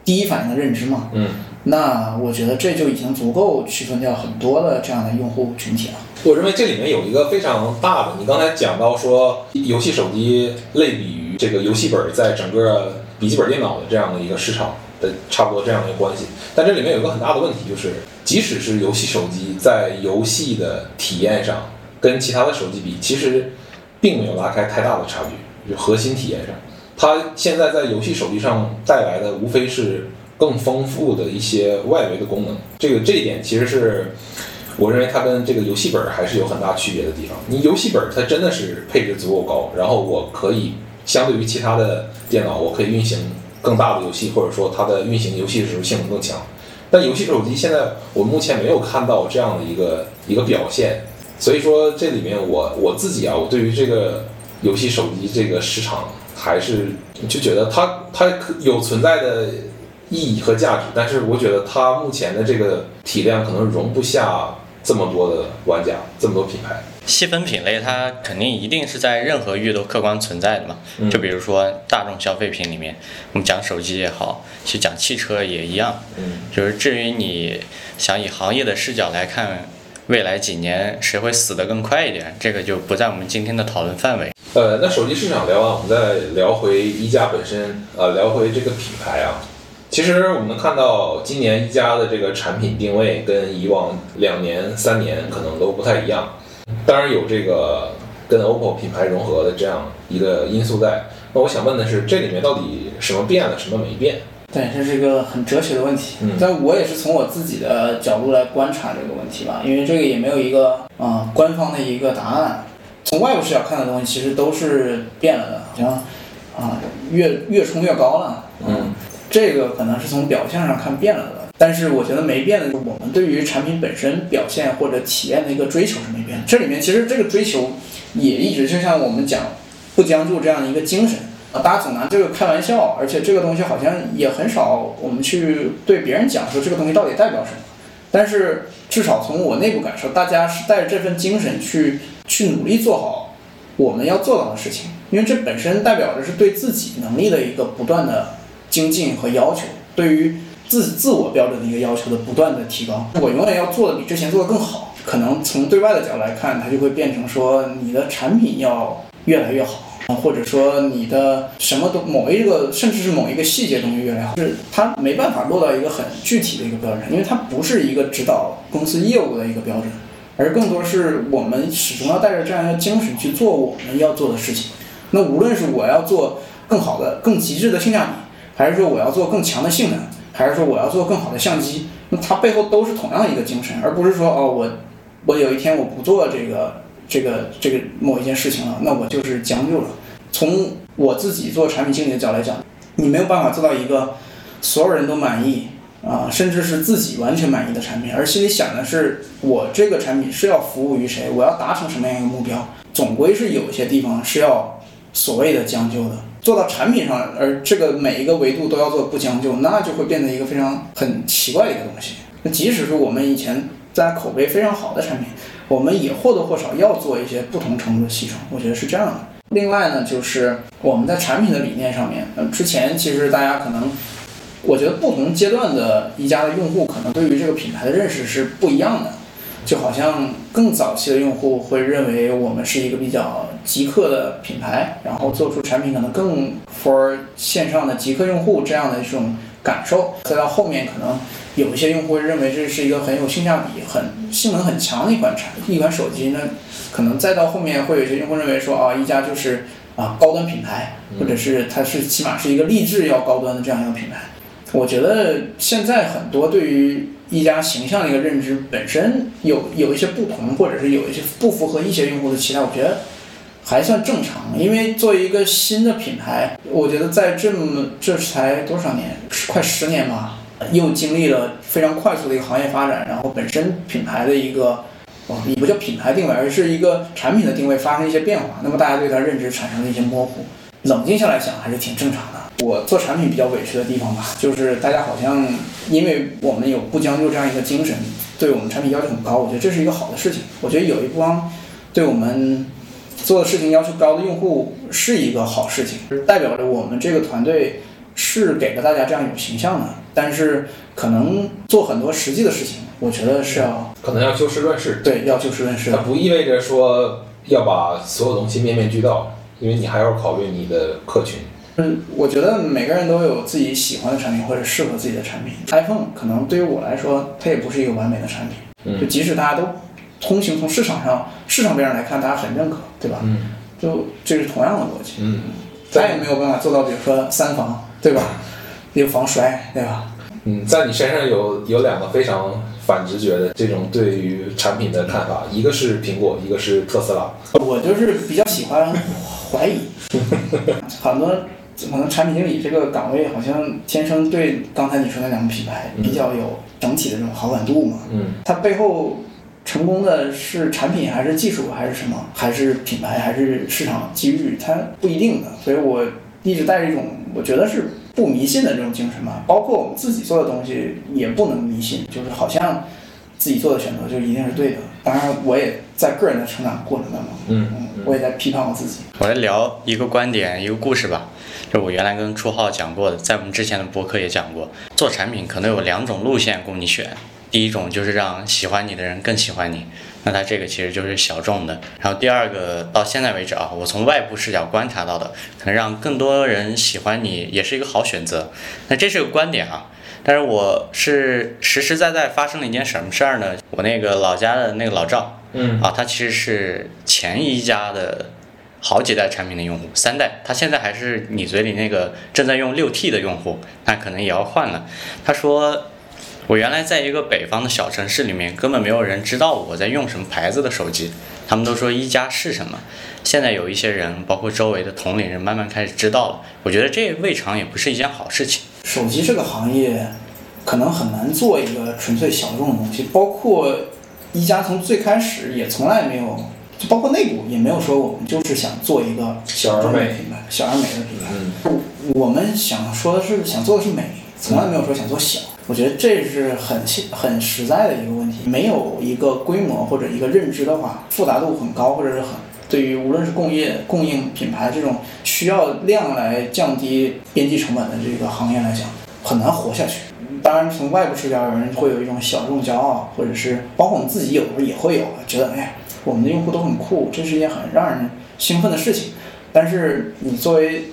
第一反应的认知嘛。嗯。那我觉得这就已经足够区分掉很多的这样的用户群体了。我认为这里面有一个非常大的，你刚才讲到说游戏手机类比于这个游戏本，在整个笔记本电脑的这样的一个市场的差不多这样的一个关系。但这里面有一个很大的问题，就是即使是游戏手机在游戏的体验上。跟其他的手机比，其实并没有拉开太大的差距。就核心体验上，它现在在游戏手机上带来的，无非是更丰富的一些外围的功能。这个这一点其实是我认为它跟这个游戏本还是有很大区别的地方。你游戏本它真的是配置足够高，然后我可以相对于其他的电脑，我可以运行更大的游戏，或者说它的运行游戏的时候性能更强。但游戏手机现在我目前没有看到这样的一个一个表现。所以说，这里面我我自己啊，我对于这个游戏手机这个市场，还是就觉得它它可有存在的意义和价值，但是我觉得它目前的这个体量可能容不下这么多的玩家，这么多品牌。细分品类它肯定一定是在任何域都客观存在的嘛。就比如说大众消费品里面，我们讲手机也好，其实讲汽车也一样。嗯。就是至于你想以行业的视角来看。未来几年谁会死得更快一点？这个就不在我们今天的讨论范围。呃，那手机市场聊完，我们再聊回一加本身，呃，聊回这个品牌啊。其实我们能看到，今年一加的这个产品定位跟以往两年、三年可能都不太一样。当然有这个跟 OPPO 品牌融合的这样一个因素在。那我想问的是，这里面到底什么变了，什么没变？对，这是一个很哲学的问题，但我也是从我自己的角度来观察这个问题吧，因为这个也没有一个啊官方的一个答案。从外部视角看的东西，其实都是变了的，好像啊越越冲越高了。嗯，这个可能是从表象上看变了的，但是我觉得没变的是，我们对于产品本身表现或者体验的一个追求是没变。这里面其实这个追求也一直就像我们讲不将就这样的一个精神啊。大家总拿这个开玩笑，而且这个东西好像也很少我们去对别人讲说这个东西到底代表什么。但是至少从我内部感受，大家是带着这份精神去去努力做好我们要做到的事情，因为这本身代表着是对自己能力的一个不断的精进和要求，对于自自我标准的一个要求的不断的提高。我永远要做的比之前做的更好。可能从对外的角度来看，它就会变成说你的产品要越来越好。或者说你的什么都某一个，甚至是某一个细节东西越来越好，是它没办法落到一个很具体的一个标准，因为它不是一个指导公司业务的一个标准，而更多是我们始终要带着这样一个精神去做我们要做的事情。那无论是我要做更好的、更极致的性价比，还是说我要做更强的性能，还是说我要做更好的相机，那它背后都是同样一个精神，而不是说哦，我我有一天我不做这个。这个这个某一件事情了，那我就是将就了。从我自己做产品经理的角度来讲，你没有办法做到一个所有人都满意啊，甚至是自己完全满意的产品，而心里想的是我这个产品是要服务于谁，我要达成什么样一个目标，总归是有一些地方是要所谓的将就的。做到产品上，而这个每一个维度都要做不将就，那就会变得一个非常很奇怪的一个东西。那即使是我们以前在口碑非常好的产品。我们也或多或少要做一些不同程度的牺牲，我觉得是这样的。另外呢，就是我们在产品的理念上面，呃，之前其实大家可能我觉得不同阶段的一家的用户可能对于这个品牌的认识是不一样的。就好像更早期的用户会认为我们是一个比较极客的品牌，然后做出产品可能更 for 线上的极客用户这样的一种感受。再到后面，可能有一些用户认为这是一个很有性价比、很性能很强的一款产一款手机呢。可能再到后面，会有些用户认为说啊，一加就是啊高端品牌，或者是它是起码是一个立志要高端的这样一个品牌。我觉得现在很多对于一家形象的一个认知本身有有一些不同，或者是有一些不符合一些用户的期待，我觉得还算正常。因为作为一个新的品牌，我觉得在这么这才多少年，快十年吧，又经历了非常快速的一个行业发展，然后本身品牌的一个，哦，也不叫品牌定位，而是一个产品的定位发生一些变化，那么大家对它认知产生了一些模糊。冷静下来想，还是挺正常的。我做产品比较委屈的地方吧，就是大家好像因为我们有不将就这样一个精神，对我们产品要求很高。我觉得这是一个好的事情。我觉得有一帮对我们做的事情要求高的用户是一个好事情，代表着我们这个团队是给了大家这样一种形象的。但是可能做很多实际的事情，我觉得是要可能要就事论事。对，要就事论事。它不意味着说要把所有东西面面俱到，因为你还要考虑你的客群。嗯，我觉得每个人都有自己喜欢的产品或者适合自己的产品。iPhone 可能对于我来说，它也不是一个完美的产品。就即使大家都通行从市场上市场面上来看，大家很认可，对吧？嗯。就这是同样的逻辑。嗯。咱也没有办法做到，比如说三防，对吧？有防摔，对吧？嗯，在你身上有有两个非常反直觉的这种对于产品的看法，一个是苹果，一个是特斯拉。我就是比较喜欢怀疑，很多。可能产品经理这个岗位好像天生对刚才你说那两个品牌比较有整体的这种好感度嘛。嗯。它背后成功的是产品还是技术还是什么？还是品牌还是市场机遇？它不一定的。所以我一直带着一种我觉得是不迷信的这种精神嘛。包括我们自己做的东西也不能迷信，就是好像自己做的选择就一定是对的。当然，我也在个人的成长过程当中，嗯嗯，我也在批判我自己。我来聊一个观点，一个故事吧。就我原来跟初浩讲过的，在我们之前的博客也讲过，做产品可能有两种路线供你选。第一种就是让喜欢你的人更喜欢你，那它这个其实就是小众的。然后第二个，到现在为止啊，我从外部视角观察到的，可能让更多人喜欢你，也是一个好选择。那这是个观点啊，但是我是实实在在发生了一件什么事儿呢？我那个老家的那个老赵，嗯啊，他其实是前一家的。好几代产品的用户，三代，他现在还是你嘴里那个正在用六 T 的用户，那可能也要换了。他说，我原来在一个北方的小城市里面，根本没有人知道我在用什么牌子的手机，他们都说一加是什么。现在有一些人，包括周围的同龄人，慢慢开始知道了。我觉得这未尝也不是一件好事情。手机这个行业，可能很难做一个纯粹小众的东西，包括一加从最开始也从来没有。就包括内部也没有说我们就是想做一个小而美品牌，小而美的品牌。我们想说的是想做的是美，从来没有说想做小。我觉得这是很很实在的一个问题。没有一个规模或者一个认知的话，复杂度很高，或者是很对于无论是工业供应品牌这种需要量来降低边际成本的这个行业来讲，很难活下去。当然，从外部视角，有人会有一种小众骄傲，或者是包括我们自己有时候也会有觉得，哎。我们的用户都很酷，这是一件很让人兴奋的事情。但是你作为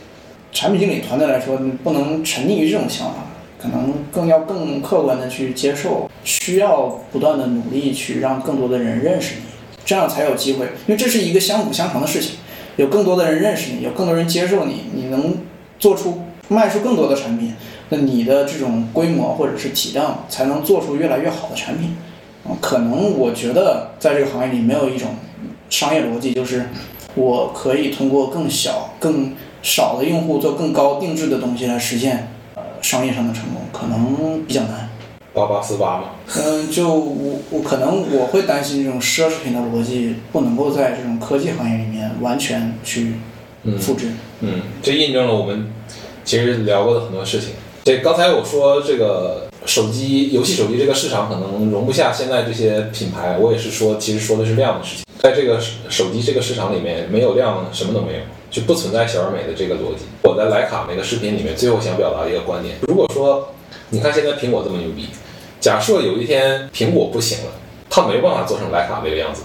产品经理团队来说，你不能沉溺于这种想法，可能更要更客观的去接受，需要不断的努力去让更多的人认识你，这样才有机会。因为这是一个相辅相成的事情，有更多的人认识你，有更多人接受你，你能做出卖出更多的产品，那你的这种规模或者是体量才能做出越来越好的产品。可能我觉得在这个行业里没有一种商业逻辑，就是我可以通过更小、更少的用户做更高定制的东西来实现呃商业上的成功，可能比较难。八八四八嘛。嗯，就我我可能我会担心这种奢侈品的逻辑不能够在这种科技行业里面完全去复制。嗯，这印证了我们其实聊过的很多事情。这刚才我说这个。手机游戏手机这个市场可能容不下现在这些品牌，我也是说，其实说的是量的事情。在这个手机这个市场里面，没有量什么都没有，就不存在小而美的这个逻辑。我在徕卡那个视频里面最后想表达一个观点：如果说你看现在苹果这么牛逼，假设有一天苹果不行了，它没办法做成徕卡这个样子，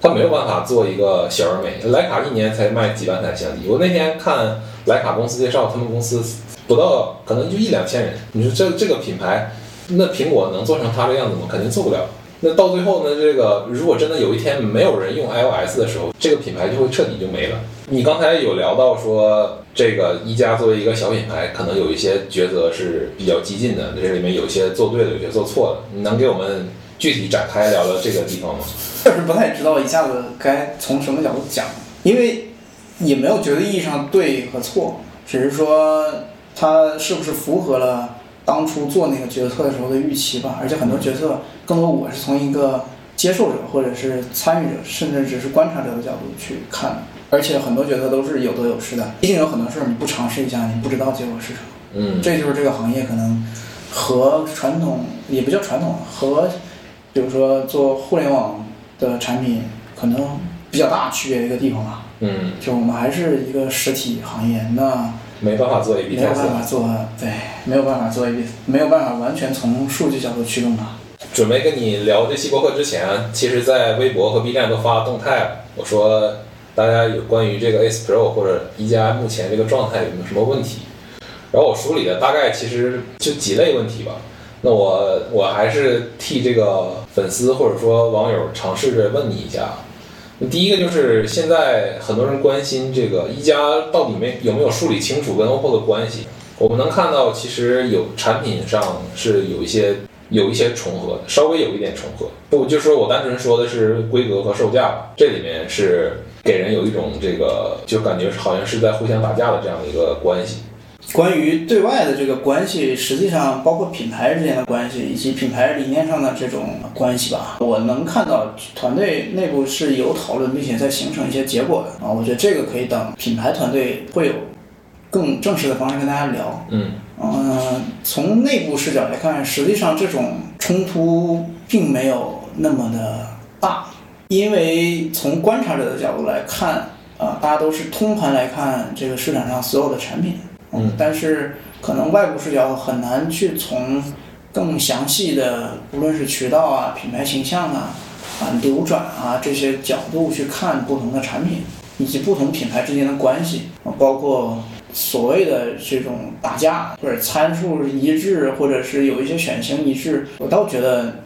它没有办法做一个小而美。徕卡一年才卖几万台相机，我那天看徕卡公司介绍，他们公司不到可能就一两千人。你说这这个品牌，那苹果能做成它这样子吗？肯定做不了。那到最后呢？这个如果真的有一天没有人用 iOS 的时候，这个品牌就会彻底就没了。你刚才有聊到说，这个一加作为一个小品牌，可能有一些抉择是比较激进的，这里面有些做对的，有些做错的。你能给我们具体展开聊聊这个地方吗？确实不太知道一下子该从什么角度讲，因为也没有绝对意义上对和错，只是说它是不是符合了。当初做那个决策的时候的预期吧，而且很多决策更多我是从一个接受者或者是参与者，甚至只是观察者的角度去看，而且很多决策都是有得有失的。毕竟有很多事儿你不尝试一下，你不知道结果是什么。嗯，这就是这个行业可能和传统也不叫传统，和比如说做互联网的产品可能比较大区别的一个地方吧。嗯，就我们还是一个实体行业，那。没办法做 A/B 没有办法做，对，没有办法做 A/B，没有办法完全从数据角度驱动它。准备跟你聊这期博客之前，其实在微博和 B 站都发动态了。我说大家有关于这个 S Pro 或者一加目前这个状态有没有什么问题？然后我梳理的大概其实就几类问题吧。那我我还是替这个粉丝或者说网友尝试着问你一下。第一个就是现在很多人关心这个一加到底没有没有梳理清楚跟 OPPO 的关系。我们能看到，其实有产品上是有一些有一些重合，稍微有一点重合。不，就说我单纯说的是规格和售价，这里面是给人有一种这个就感觉好像是在互相打架的这样的一个关系。关于对外的这个关系，实际上包括品牌之间的关系，以及品牌理念上的这种关系吧，我能看到团队内部是有讨论，并且在形成一些结果的啊。我觉得这个可以等品牌团队会有更正式的方式跟大家聊。嗯嗯，从内部视角来看，实际上这种冲突并没有那么的大，因为从观察者的角度来看，啊，大家都是通盘来看这个市场上所有的产品。嗯，但是可能外部视角很难去从更详细的，无论是渠道啊、品牌形象啊、啊流转啊这些角度去看不同的产品，以及不同品牌之间的关系，包括所谓的这种打架或者参数一致，或者是有一些选型一致，我倒觉得，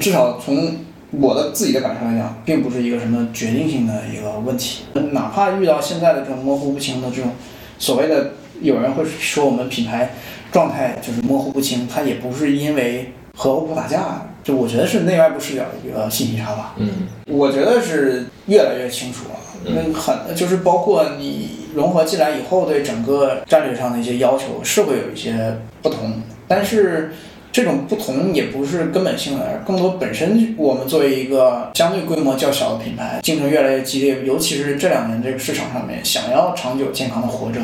至少从我的自己的感受来讲，并不是一个什么决定性的一个问题。哪怕遇到现在的这种模糊不清的这种所谓的。有人会说我们品牌状态就是模糊不清，它也不是因为和 OPPO 打架，就我觉得是内外部视角的一个信息差吧。嗯，我觉得是越来越清楚了。那很就是包括你融合进来以后，对整个战略上的一些要求是会有一些不同，但是这种不同也不是根本性的，更多本身我们作为一个相对规模较小的品牌，竞争越来越激烈，尤其是这两年这个市场上面，想要长久健康的活着。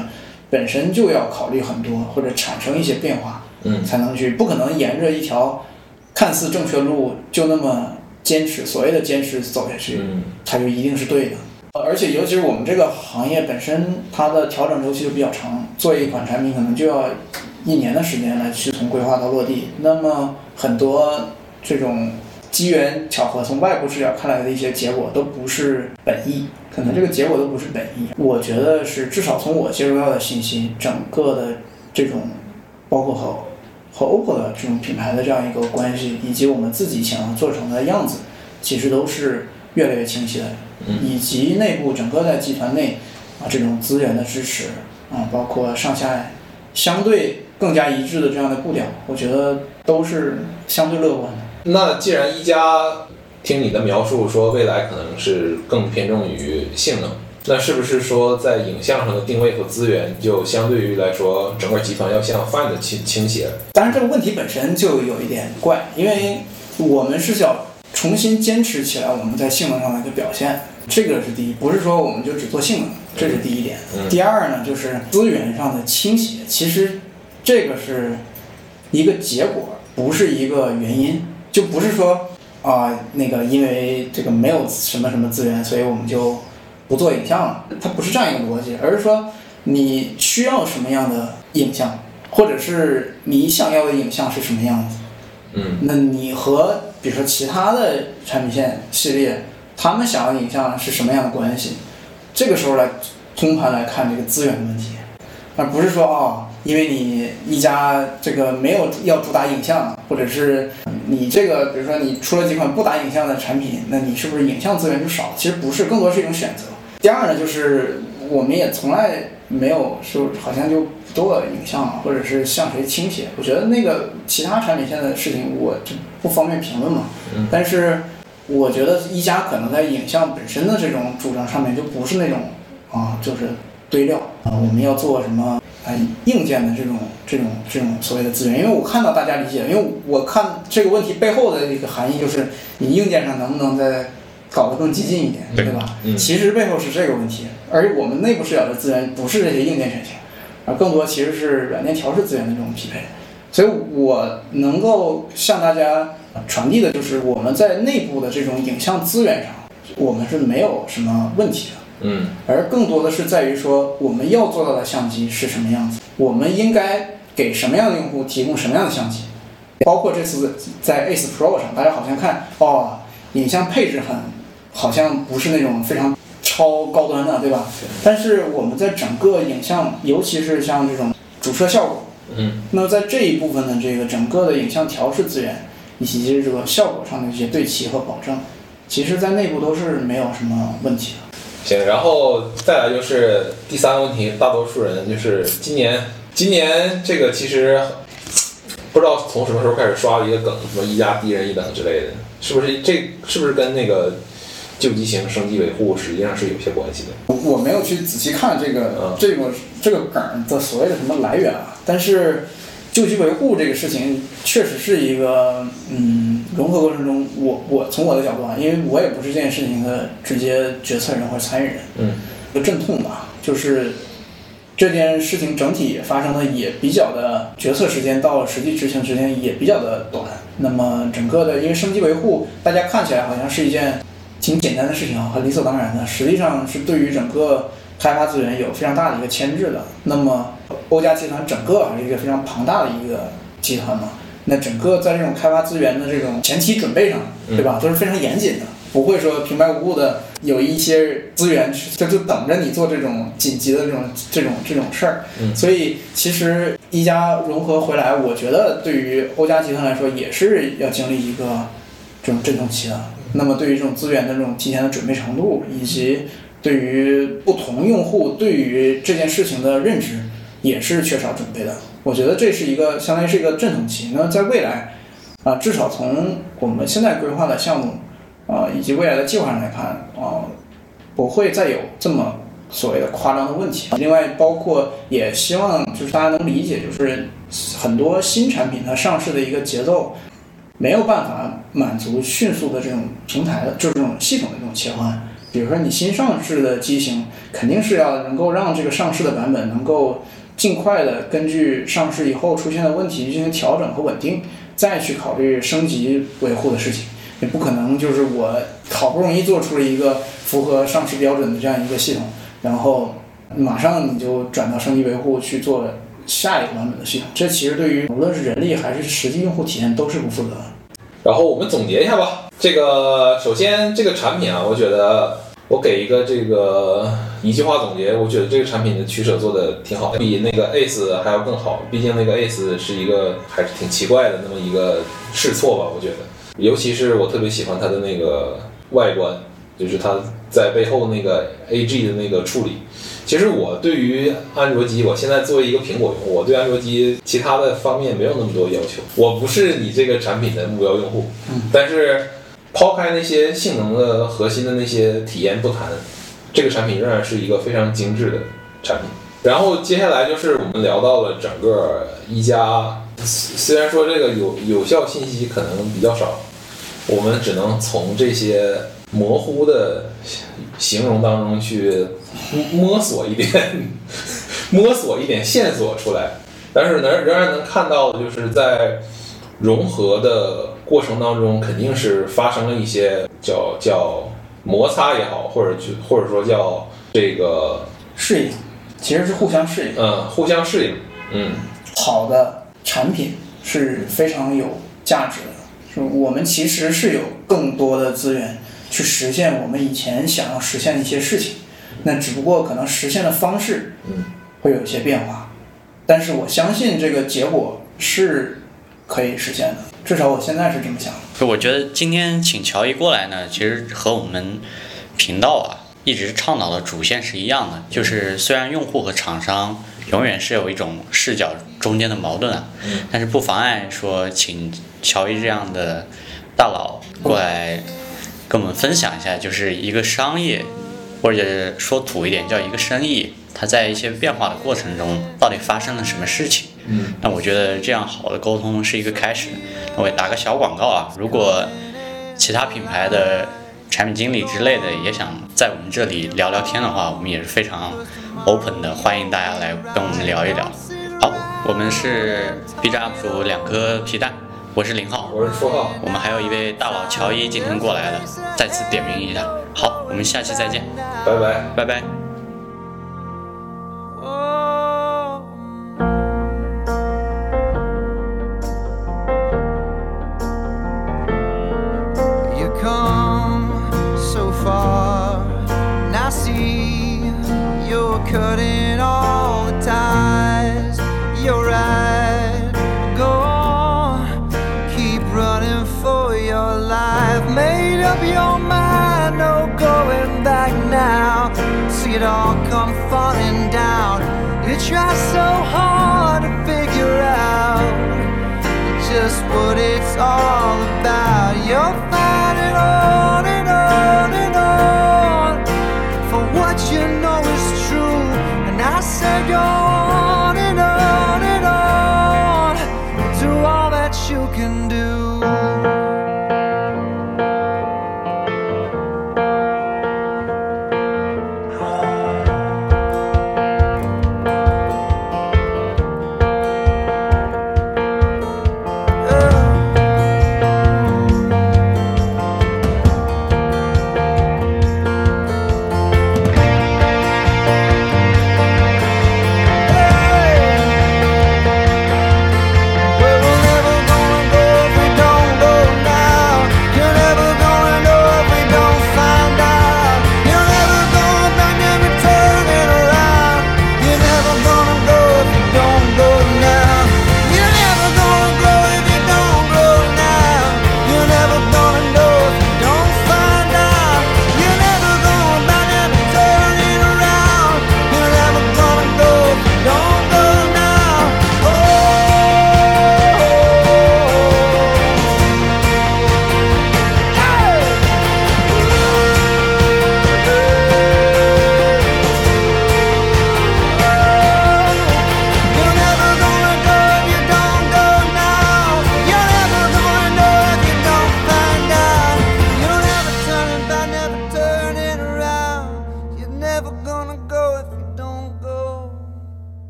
本身就要考虑很多，或者产生一些变化，嗯，才能去，不可能沿着一条看似正确路就那么坚持，所谓的坚持走下去，嗯，它就一定是对的。而且尤其是我们这个行业本身，它的调整周期就比较长，做一款产品可能就要一年的时间来去从规划到落地。那么很多这种机缘巧合，从外部视角看来的一些结果都不是本意。可能这个结果都不是本意，我觉得是至少从我接收到的信息，整个的这种，包括和和 OPPO 的这种品牌的这样一个关系，以及我们自己想要做成的样子，其实都是越来越清晰的。以及内部整个在集团内啊这种资源的支持啊，包括上下相对更加一致的这样的步调，我觉得都是相对乐观的。那既然一加。听你的描述说，未来可能是更偏重于性能，那是不是说在影像上的定位和资源就相对于来说，整个集团要向 Find 倾倾斜？当然，这个问题本身就有一点怪，因为我们是想重新坚持起来我们在性能上的一个表现，这个是第一，不是说我们就只做性能，这是第一点。第二呢，就是资源上的倾斜，其实这个是一个结果，不是一个原因，就不是说。啊，那个，因为这个没有什么什么资源，所以我们就不做影像了。它不是这样一个逻辑，而是说你需要什么样的影像，或者是你想要的影像是什么样子。嗯那你和比如说其他的产品线系列，他们想要的影像是什么样的关系？这个时候来通盘来看这个资源的问题，而不是说哦，因为你一家这个没有要主打影像，或者是你这个比如说你出了几款不打影像的产品，那你是不是影像资源就少？其实不是，更多是一种选择。第二呢，就是我们也从来没有说好像就不做影像啊，或者是向谁倾斜。我觉得那个其他产品线的事情我就不方便评论嘛。嗯但是我觉得一加可能在影像本身的这种主张上面就不是那种啊，就是堆料啊，我们要做什么啊硬件的这种这种这种所谓的资源，因为我看到大家理解，因为我看这个问题背后的一个含义就是你硬件上能不能再搞得更激进一点，对对吧？嗯其实背后是这个问题，而我们内部视角的资源不是这些硬件选型，而更多其实是软件调试资源的这种匹配。所以我能够向大家传递的就是我们在内部的这种影像资源上，我们是没有什么问题的。嗯而更多的是在于说我们要做到的相机是什么样子，我们应该给什么样的用户提供什么样的相机，包括这次在 Ace Pro 上，大家好像看哦，影像配置很好像不是那种非常超高端的，对吧？但是我们在整个影像，尤其是像这种主摄效果，嗯那么在这一部分的这个整个的影像调试资源以及这个效果上的一些对齐和保证，其实在内部都是没有什么问题的。行，然后再来就是第三个问题，大多数人就是今年，今年这个其实不知道从什么时候开始刷了一个梗，什么一家低人一等之类的，是不是这是不是跟那个旧机型升级维护实际上是有些关系的？我我没有去仔细看这个、嗯这个这个梗的所谓的什么来源啊，但是旧机维护这个事情确实是一个嗯融合过程中，我我从我的角度啊，因为我也不是这件事情的直接决策人或者参与人，嗯一个阵痛吧，就是这件事情整体发生的也比较的决策时间到实际执行时间也比较的短。那么整个的因为升级维护，大家看起来好像是一件挺简单的事情啊，很理所当然的，实际上是对于整个开发资源有非常大的一个牵制的。那么欧家集团整个还是一个非常庞大的一个集团嘛，那整个在这种开发资源的这种前期准备上，对吧，都是非常严谨的，不会说平白无故的有一些资源就就等着你做这种紧急的这种这种这种事儿。嗯所以其实一加融合回来，我觉得对于欧家集团来说也是要经历一个这种阵痛期的。那么对于这种资源的这种提前的准备程度，以及对于不同用户对于这件事情的认知，也是缺少准备的。我觉得这是一个相当于是一个阵痛期。那在未来，啊、至少从我们现在规划的项目，啊、以及未来的计划上来看，啊、不会再有这么所谓的夸张的问题。另外，包括也希望就是大家能理解，就是很多新产品它上市的一个节奏，没有办法满足迅速的这种平台的，就是这种系统的这种切换。比如说你新上市的机型，肯定是要能够让这个上市的版本能够尽快的根据上市以后出现的问题进行调整和稳定，再去考虑升级维护的事情。也不可能就是我好不容易做出了一个符合上市标准的这样一个系统，然后马上你就转到升级维护去做下一个版本的系统，这其实对于无论是人力还是实际用户体验都是不负责的。然后我们总结一下吧。这个首先这个产品啊，我觉得我给一个这个一句话总结，我觉得这个产品的取舍做的挺好的，比那个 Ace 还要更好。毕竟那个 Ace 是一个还是挺奇怪的那么一个试错吧，我觉得。尤其是我特别喜欢它的那个外观，就是它在背后那个 AG 的那个处理。其实我对于安卓机，我现在作为一个苹果用户，我对安卓机其他的方面没有那么多要求。我不是你这个产品的目标用户，但是抛开那些性能的核心的那些体验不谈，这个产品仍然是一个非常精致的产品。然后接下来就是我们聊到了整个一加，虽然说这个有有效信息可能比较少，我们只能从这些模糊的形容当中去摸索一点，摸索一点线索出来。但是能仍然能看到的就是在融合的过程当中，肯定是发生了一些叫叫摩擦也好，或者就或者说叫这个适应，其实是互相适应。嗯互相适应，嗯好的产品是非常有价值的。是我们其实是有更多的资源去实现我们以前想要实现的一些事情，那只不过可能实现的方式会有一些变化，但是我相信这个结果是可以实现的，至少我现在是这么想的。我觉得今天请乔伊过来呢，其实和我们频道啊一直倡导的主线是一样的，就是虽然用户和厂商永远是有一种视角中间的矛盾啊，但是不妨碍说请乔伊这样的大佬过来跟我们分享一下，就是一个商业，或者说土一点叫一个生意，它在一些变化的过程中到底发生了什么事情。嗯，那我觉得这样好的沟通是一个开始。那我也打个小广告啊，如果其他品牌的产品经理之类的也想在我们这里聊聊天的话，我们也是非常 open 的，欢迎大家来跟我们聊一聊。好，我们是 B 站 UP 主两颗皮蛋，我是林浩，我是舒浩，我们还有一位大佬乔伊今天过来了，再次点名一下。好，我们下期再见，拜拜。拜拜。but it's all